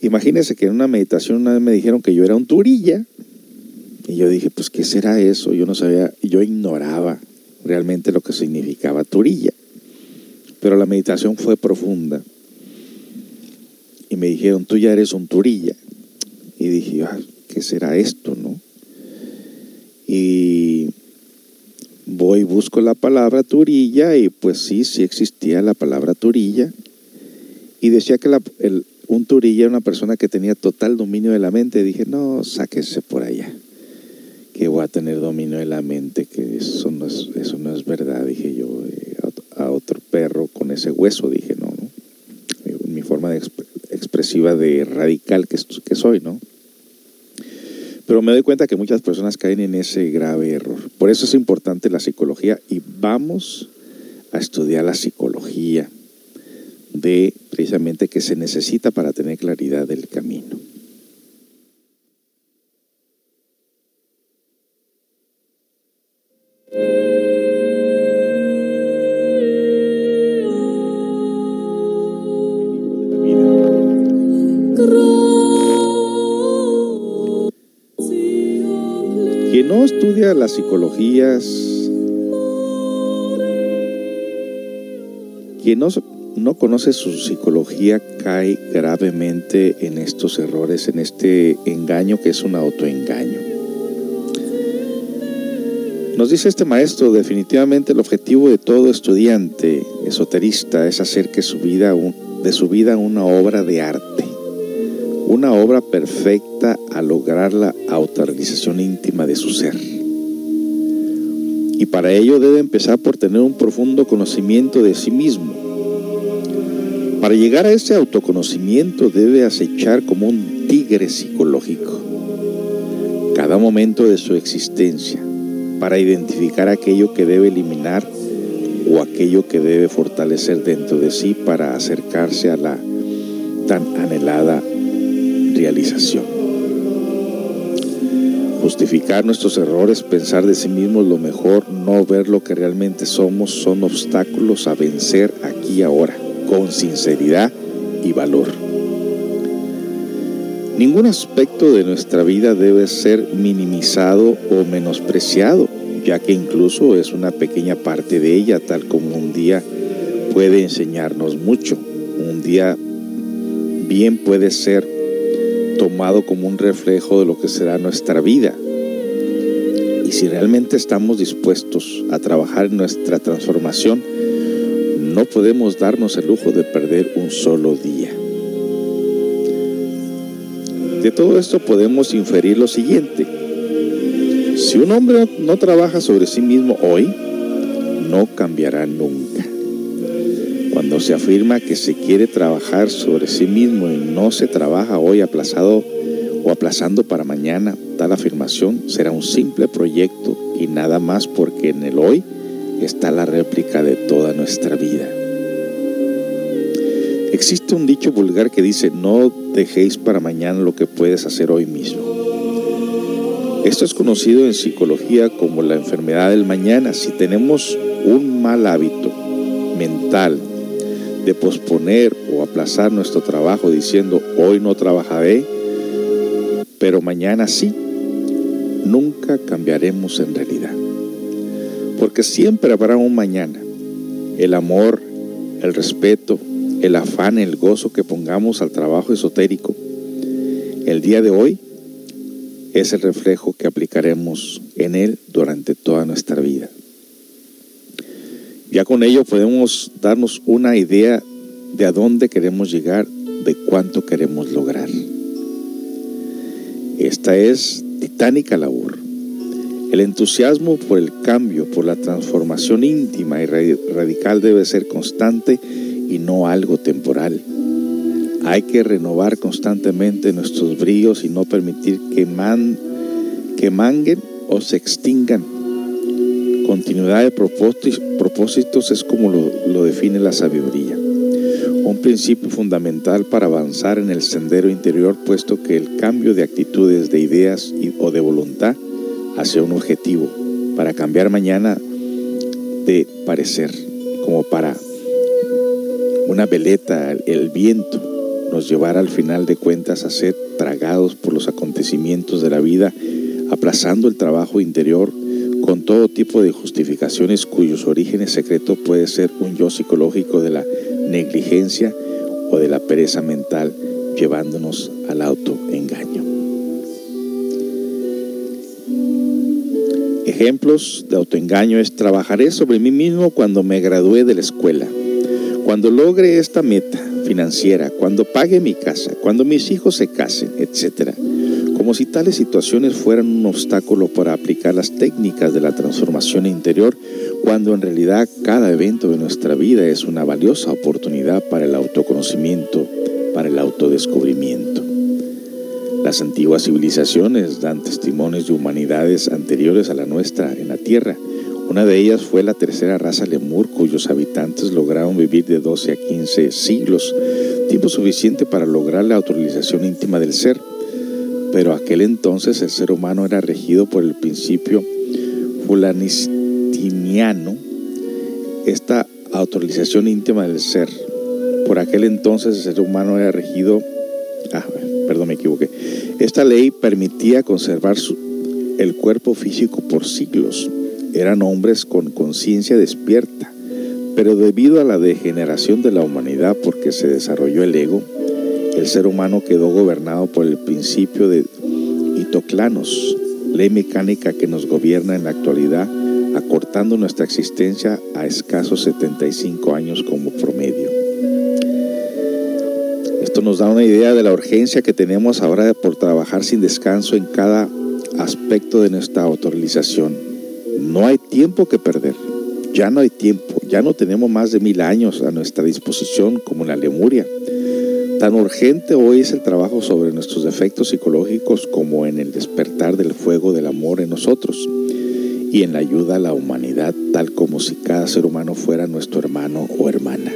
Imagínense que en una meditación una vez me dijeron que yo era un turilla y yo dije, pues ¿qué será eso? Yo no sabía, yo ignoraba realmente lo que significaba turilla. Pero la meditación fue profunda y me dijeron, tú ya eres un turilla. Y dije, ah, ¿qué será esto, no? Y voy, busco la palabra turilla y pues sí, sí existía la palabra turilla. Y decía que la, un turilla era una persona que tenía total dominio de la mente. Dije, no, sáquese por allá, que voy a tener dominio de la mente, que eso no es, eso no es verdad, dije yo, eh, a otro perro con ese hueso, dije, no, no. Mi forma de exp expresiva de radical que soy, ¿no? Pero me doy cuenta que muchas personas caen en ese grave error. Por eso es importante la psicología y vamos a estudiar la psicología de precisamente que se necesita para tener claridad del camino. Las psicologías, quien no, no conoce su psicología cae gravemente en estos errores, en este engaño que es un autoengaño. Nos dice este maestro, definitivamente el objetivo de todo estudiante esoterista es hacer que su vida, de su vida una obra de arte, una obra perfecta a lograr la autorrealización íntima de su ser. Y para ello debe empezar por tener un profundo conocimiento de sí mismo. Para llegar a ese autoconocimiento debe acechar como un tigre psicológico cada momento de su existencia para identificar aquello que debe eliminar o aquello que debe fortalecer dentro de sí para acercarse a la tan anhelada realización. Justificar nuestros errores, pensar de sí mismos lo mejor, no ver lo que realmente somos, son obstáculos a vencer aquí y ahora, con sinceridad y valor. Ningún aspecto de nuestra vida debe ser minimizado o menospreciado, ya que incluso es una pequeña parte de ella, tal como un día puede enseñarnos mucho. Un día bien puede ser tomado como un reflejo de lo que será nuestra vida. Y si realmente estamos dispuestos a trabajar en nuestra transformación, no podemos darnos el lujo de perder un solo día. De todo esto podemos inferir lo siguiente. Si un hombre no trabaja sobre sí mismo hoy, no cambiará nunca. Se afirma que se quiere trabajar sobre sí mismo y no se trabaja hoy aplazado o aplazando para mañana tal afirmación será un simple proyecto y nada más porque en el hoy está la réplica de toda nuestra vida. Existe un dicho vulgar que dice, no dejéis para mañana lo que puedes hacer hoy mismo. Esto es conocido en psicología como la enfermedad del mañana. Si tenemos un mal hábito mental de posponer o aplazar nuestro trabajo diciendo hoy no trabajaré, pero mañana sí, nunca cambiaremos en realidad. Porque siempre habrá un mañana. El amor, el respeto, el afán, el gozo que pongamos al trabajo esotérico, el día de hoy es el reflejo que aplicaremos en él durante toda nuestra vida. Ya con ello podemos darnos una idea de a dónde queremos llegar, de cuánto queremos lograr. Esta es titánica labor. El entusiasmo por el cambio, por la transformación íntima y radical debe ser constante y no algo temporal. Hay que renovar constantemente nuestros brillos y no permitir que, que manguen o se extingan. Continuidad de propósitos es como lo, define la sabiduría. Un principio fundamental para avanzar en el sendero interior, puesto que el cambio de actitudes, de ideas o de voluntad hacia un objetivo, para cambiar mañana de parecer, como para una veleta, el viento, nos llevará al final de cuentas a ser tragados por los acontecimientos de la vida, aplazando el trabajo interior con todo tipo de justificaciones cuyos orígenes secretos puede ser un yo psicológico de la negligencia o de la pereza mental, llevándonos al autoengaño. Ejemplos de autoengaño es trabajaré sobre mí mismo cuando me gradúe de la escuela, cuando logre esta meta, financiera, cuando pague mi casa, cuando mis hijos se casen, etc. Como si tales situaciones fueran un obstáculo para aplicar las técnicas de la transformación interior, cuando en realidad cada evento de nuestra vida es una valiosa oportunidad para el autoconocimiento, para el autodescubrimiento. Las antiguas civilizaciones dan testimonios de humanidades anteriores a la nuestra en la Tierra, una de ellas fue la tercera raza lemur, cuyos habitantes lograron vivir de 12 a 15 siglos, tiempo suficiente para lograr la autorización íntima del ser. Pero aquel entonces el ser humano era regido por el principio fulanistiniano, esta autorización íntima del ser. Por aquel entonces el ser humano era regido, ah, perdón, me equivoqué. Esta ley permitía conservar su, el cuerpo físico por siglos eran hombres con conciencia despierta, pero debido a la degeneración de la humanidad porque se desarrolló el ego, el ser humano quedó gobernado por el principio de Itoclanos, ley mecánica que nos gobierna en la actualidad, acortando nuestra existencia a escasos 75 años como promedio. Esto nos da una idea de la urgencia que tenemos ahora por trabajar sin descanso en cada aspecto de nuestra autorización no hay tiempo que perder, ya no hay tiempo, ya no tenemos más de mil años a nuestra disposición como la Lemuria. Tan urgente hoy es el trabajo sobre nuestros defectos psicológicos como en el despertar del fuego del amor en nosotros y en la ayuda a la humanidad tal como si cada ser humano fuera nuestro hermano o hermana.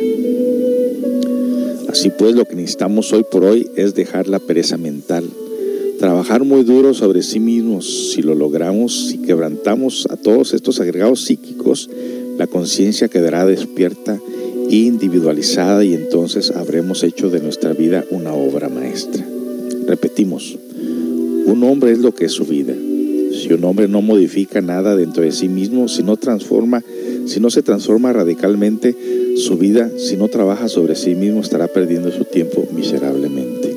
Así pues, lo que necesitamos hoy por hoy es dejar la pereza mental, trabajar muy duro sobre sí mismos. Si lo logramos, si quebrantamos a todos estos agregados psíquicos, la conciencia quedará despierta individualizada y entonces habremos hecho de nuestra vida una obra maestra. Repetimos, un hombre es lo que es su vida. Si un hombre no modifica nada dentro de sí mismo, si no transforma, si no se transforma radicalmente su vida, si no trabaja sobre sí mismo, estará perdiendo su tiempo miserablemente.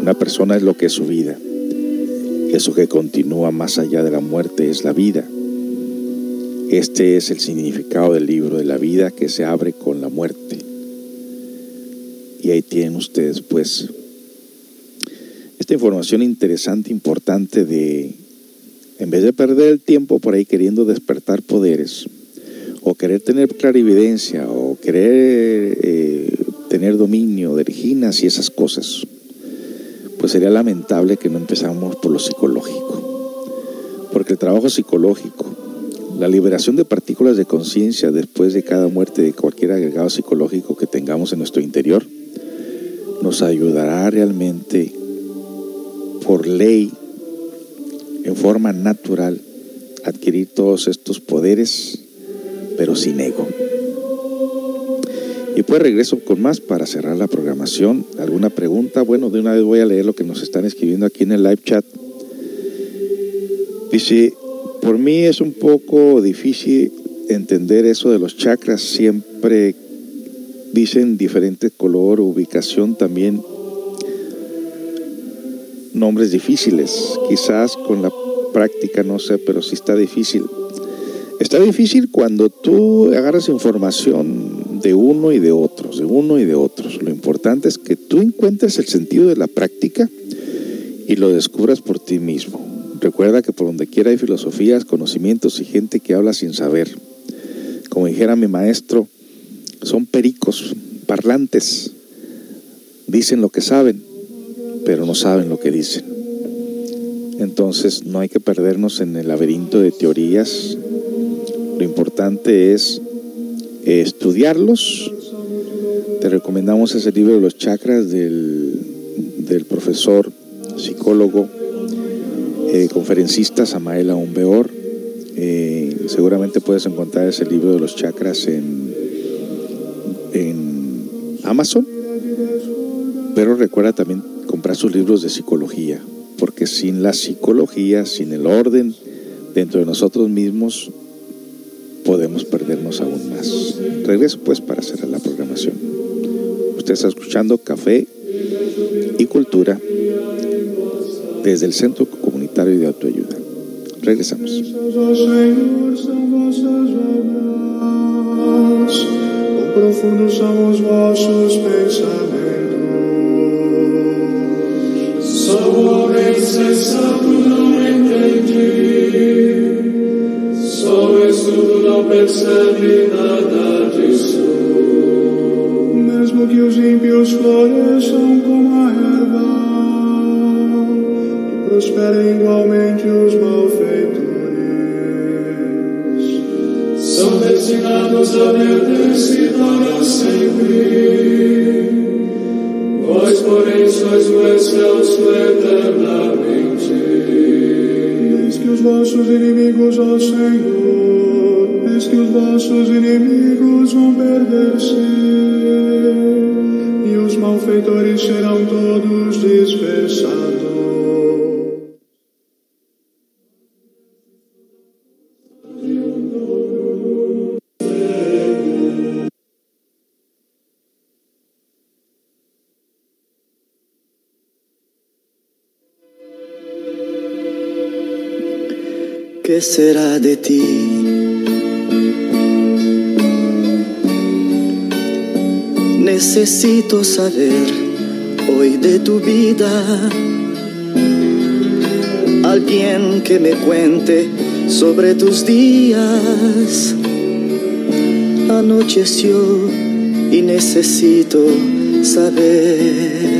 Una persona es lo que es su vida. Eso que continúa más allá de la muerte es la vida. Este es el significado del libro de la vida que se abre con la muerte. Y ahí tienen ustedes pues esta información interesante, importante de, en vez de perder el tiempo por ahí queriendo despertar poderes, o querer tener clarividencia, o querer eh, tener dominio de y esas cosas, pues sería lamentable que no empezáramos por lo psicológico. Porque el trabajo psicológico, la liberación de partículas de conciencia después de cada muerte de cualquier agregado psicológico que tengamos en nuestro interior, nos ayudará realmente por ley, en forma natural, adquirir todos estos poderes, pero sin ego. Y pues regreso con más para cerrar la programación. ¿Alguna pregunta? Bueno, de una vez voy a leer lo que nos están escribiendo aquí en el live chat. Dice, por mí es un poco difícil entender eso de los chakras. Siempre dicen diferente color, ubicación también. Nombres difíciles. Quizás con la práctica, no sé, pero sí está difícil. Está difícil cuando tú agarras información de uno y de otros, de uno y de otros. Lo importante es que tú encuentres el sentido de la práctica y lo descubras por ti mismo. Recuerda que por donde quiera hay filosofías, conocimientos y gente que habla sin saber. Como dijera mi maestro, son pericos, parlantes. Dicen lo que saben, pero no saben lo que dicen. Entonces no hay que perdernos en el laberinto de teorías. Lo importante es eh, estudiarlos. Te recomendamos ese libro de los chakras del, del profesor, psicólogo, eh, conferencista Samael Aumbeor. Eh, seguramente puedes encontrar ese libro de los chakras en, en Amazon. Pero recuerda también comprar sus libros de psicología, porque sin la psicología, sin el orden dentro de nosotros mismos, podemos perdernos aún más. Regreso pues para cerrar la programación. Usted está escuchando Café y Cultura desde el Centro Comunitario de Autoayuda. Regresamos. Profundos são os vossos pensamentos. Sou homem sensato, não entendi. Sou estudo, não percebe nada disso. Mesmo que os ímpios floresçam como a erva prosperem igualmente os malfeitores. São destinados a perder-se para sempre. Vós, porém, sois o excelso eternamente. Eis que os vossos inimigos, ó Senhor, eis que os vossos inimigos vão perder-se, e os malfeitores serão todos ¿Qué será de ti? Necesito saber hoy de tu vida. Alguien que me cuente sobre tus días. Anocheció y necesito saber.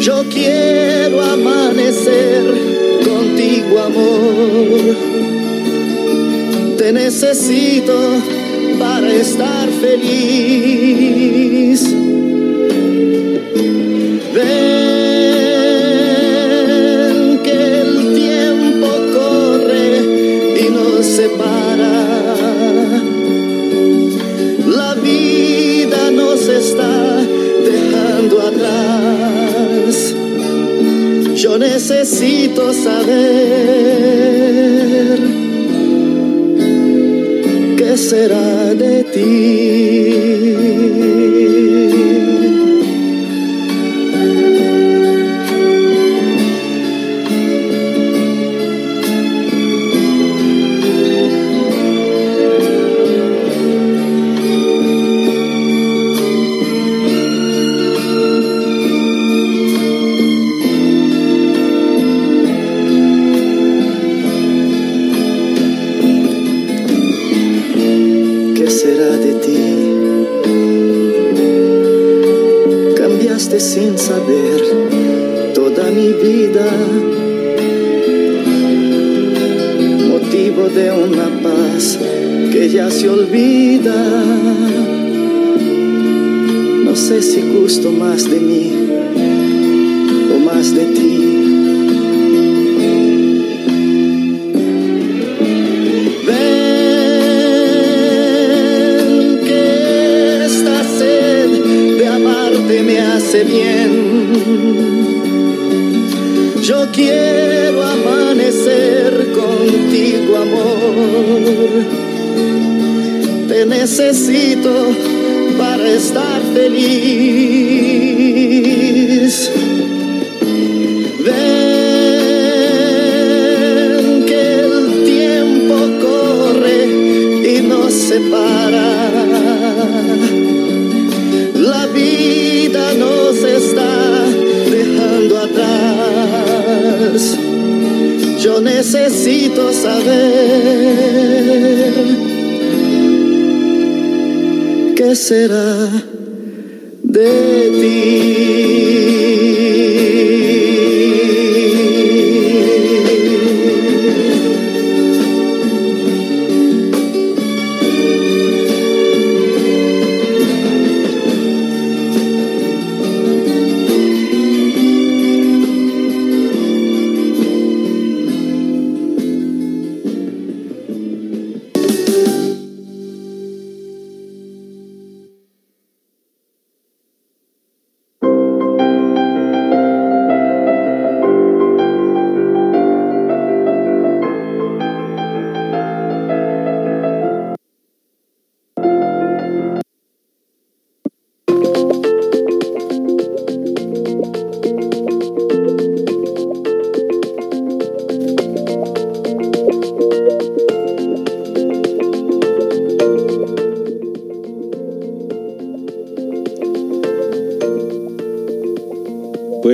Yo quiero amanecer contigo, amor. Te necesito para estar feliz. Necesito saber qué será de ti.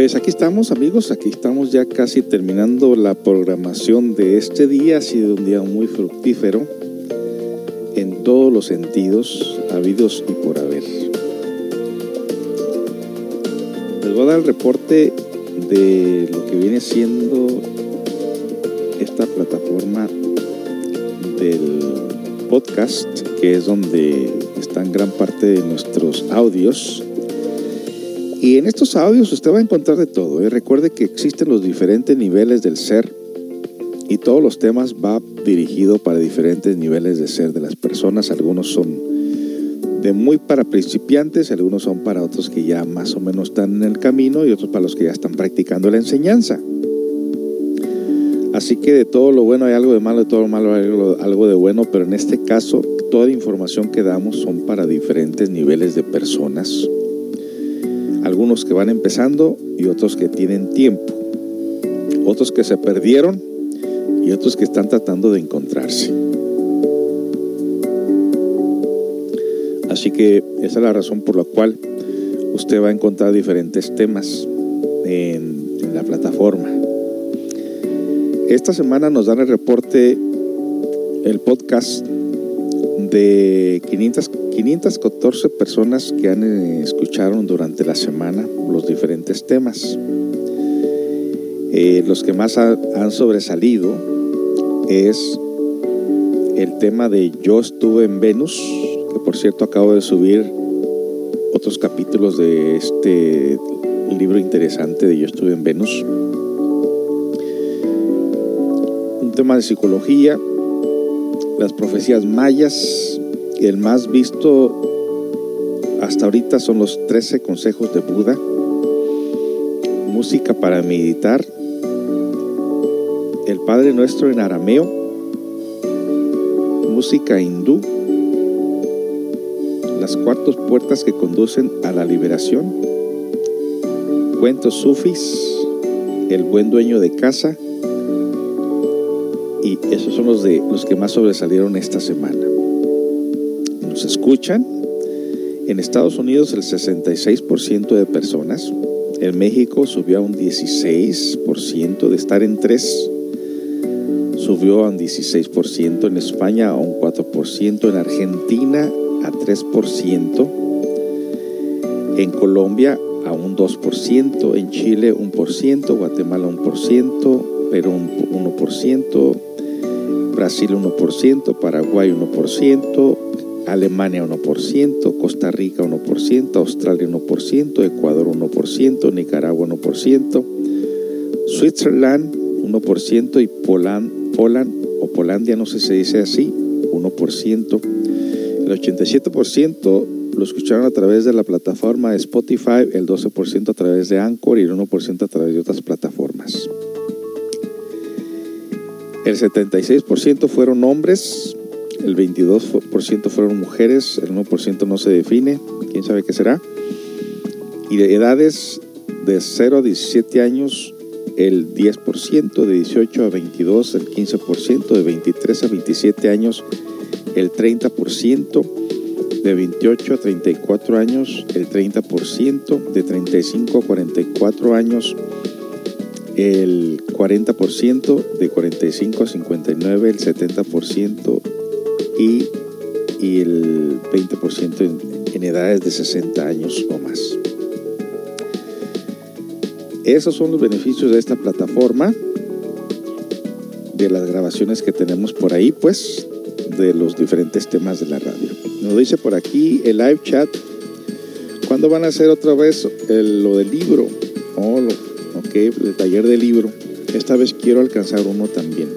Pues aquí estamos amigos, aquí estamos ya casi terminando la programación de este día. Ha sido un día muy fructífero en todos los sentidos, habidos y por haber. Les voy a dar el reporte de lo que viene siendo esta plataforma del podcast, que es donde están gran parte de nuestros audios. Y en estos audios usted va a encontrar de todo. ¿eh? Recuerde que existen los diferentes niveles del ser y todos los temas va dirigido para diferentes niveles de ser de las personas. Algunos son de muy para principiantes, algunos son para otros que ya más o menos están en el camino y otros para los que ya están practicando la enseñanza. Así que de todo lo bueno hay algo de malo, de todo lo malo hay algo de bueno, pero en este caso toda información que damos son para diferentes niveles de personas algunos que van empezando y otros que tienen tiempo, otros que se perdieron y otros que están tratando de encontrarse. Así que esa es la razón por la cual usted va a encontrar diferentes temas en, la plataforma. Esta semana nos dan el reporte, el podcast de 500, 514 personas que han eh, escucharon durante la semana los diferentes temas. Eh, los que más ha- han sobresalido es el tema de Yo estuve en Venus, que por cierto acabo de subir otros capítulos de este libro interesante de Yo estuve en Venus. Un tema de psicología, las profecías mayas, el más visto hasta ahorita son los 13 consejos de Buda, música para meditar. Padre Nuestro en arameo, música hindú, las cuatro puertas que conducen a la liberación, cuentos sufis, el buen dueño de casa, y esos son los, de, los que más sobresalieron esta semana. Escuchan en Estados Unidos el 66% de personas, en México subió a un 16%, de estar en 3, subió a un 16%, en España a un 4%, en Argentina a 3%, en Colombia a un 2%, en Chile un por ciento, Guatemala un por ciento, Perú un 1%, Brasil 1%, Paraguay 1%, Alemania 1%, Costa Rica 1%, Australia 1%, Ecuador 1%, Nicaragua 1%, Switzerland 1% y Poland, Poland o Polandia, no sé si se dice así, 1%. El 87% lo escucharon a través de la plataforma Spotify, el 12% a través de Anchor y el 1% a través de otras plataformas. El 76% fueron hombres, el 22% fueron mujeres, el 1% no se define, quién sabe qué será. Y de edades de 0 a 17 años, el 10%, de 18 a 22, el 15%, de 23 a 27 años, el 30%, de 28 a 34 años, el 30%, de 35 a 44 años, el 40%, de 45 a 59 el 70% y, y el 20% en, en edades de 60 años o más. Esos son los beneficios de esta plataforma, de las grabaciones que tenemos por ahí, pues, de los diferentes temas de la radio. Nos dice por aquí el live chat, ¿cuándo van a hacer otra vez el- lo del libro? Oh, lo, ok, el taller del libro. Esta vez quiero alcanzar uno también.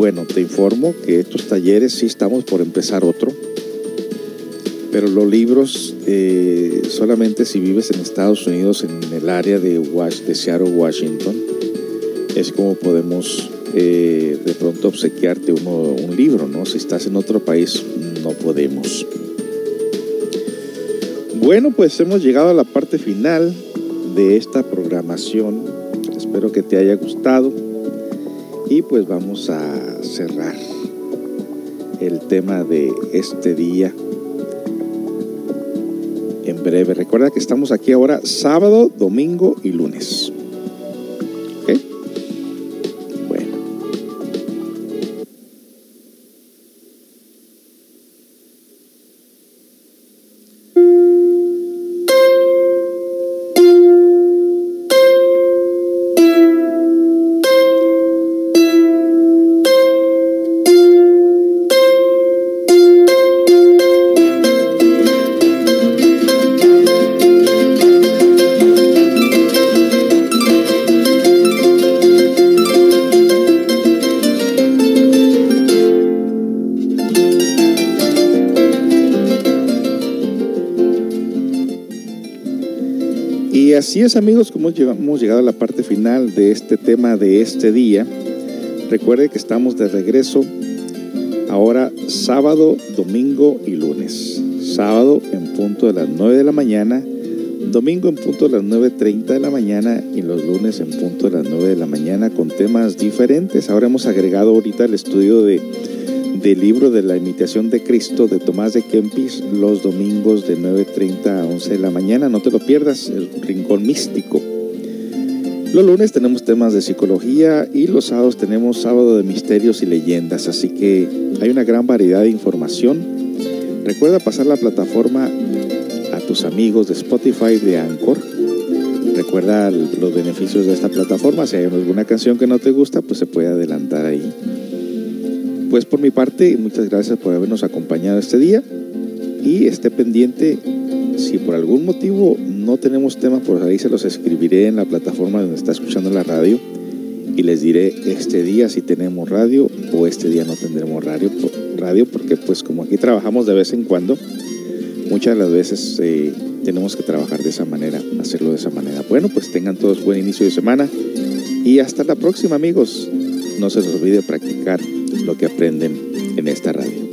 Bueno, te informo que estos talleres sí estamos por empezar otro, pero los libros eh, solamente si vives en Estados Unidos, en el área de, de Seattle, Washington, es como podemos eh, de pronto obsequiarte uno, un libro, ¿no? Si estás en otro país, no podemos. Bueno, pues hemos llegado a la parte final de esta programación. Espero que te haya gustado. Y pues vamos a cerrar el tema de este día en breve. Recuerda que estamos aquí ahora sábado, domingo y lunes. Es amigos, como hemos llegado a la parte final de este tema de este día. Recuerde que estamos de regreso ahora sábado, domingo y lunes. Sábado en punto de las 9 de la mañana, domingo en punto de las 9.30 de la mañana y los lunes en punto de las 9 de la mañana con temas diferentes. Ahora hemos agregado ahorita el estudio de, del libro de la imitación de Cristo de Tomás de Kempis los domingos de 9.30 a 11 de la mañana. No te lo pierdas, el rincón místico. Los lunes tenemos temas de psicología y los sábados tenemos sábado de misterios y leyendas, así que hay una gran variedad de información. Recuerda pasar la plataforma a tus amigos de Spotify, de Anchor. Recuerda los beneficios de esta plataforma. Si hay alguna canción que no te gusta, pues se puede adelantar ahí. Pues por mi parte, muchas gracias por habernos acompañado este día y esté pendiente si por algún motivo no tenemos temas, por ahí se los escribiré en la plataforma donde está escuchando la radio y les diré este día si tenemos radio o este día no tendremos radio, radio porque pues como aquí trabajamos de vez en cuando, muchas de las veces eh, tenemos que trabajar de esa manera, hacerlo de esa manera. Bueno, pues tengan todos buen inicio de semana y hasta la próxima amigos. No se les olvide practicar lo que aprenden en esta radio.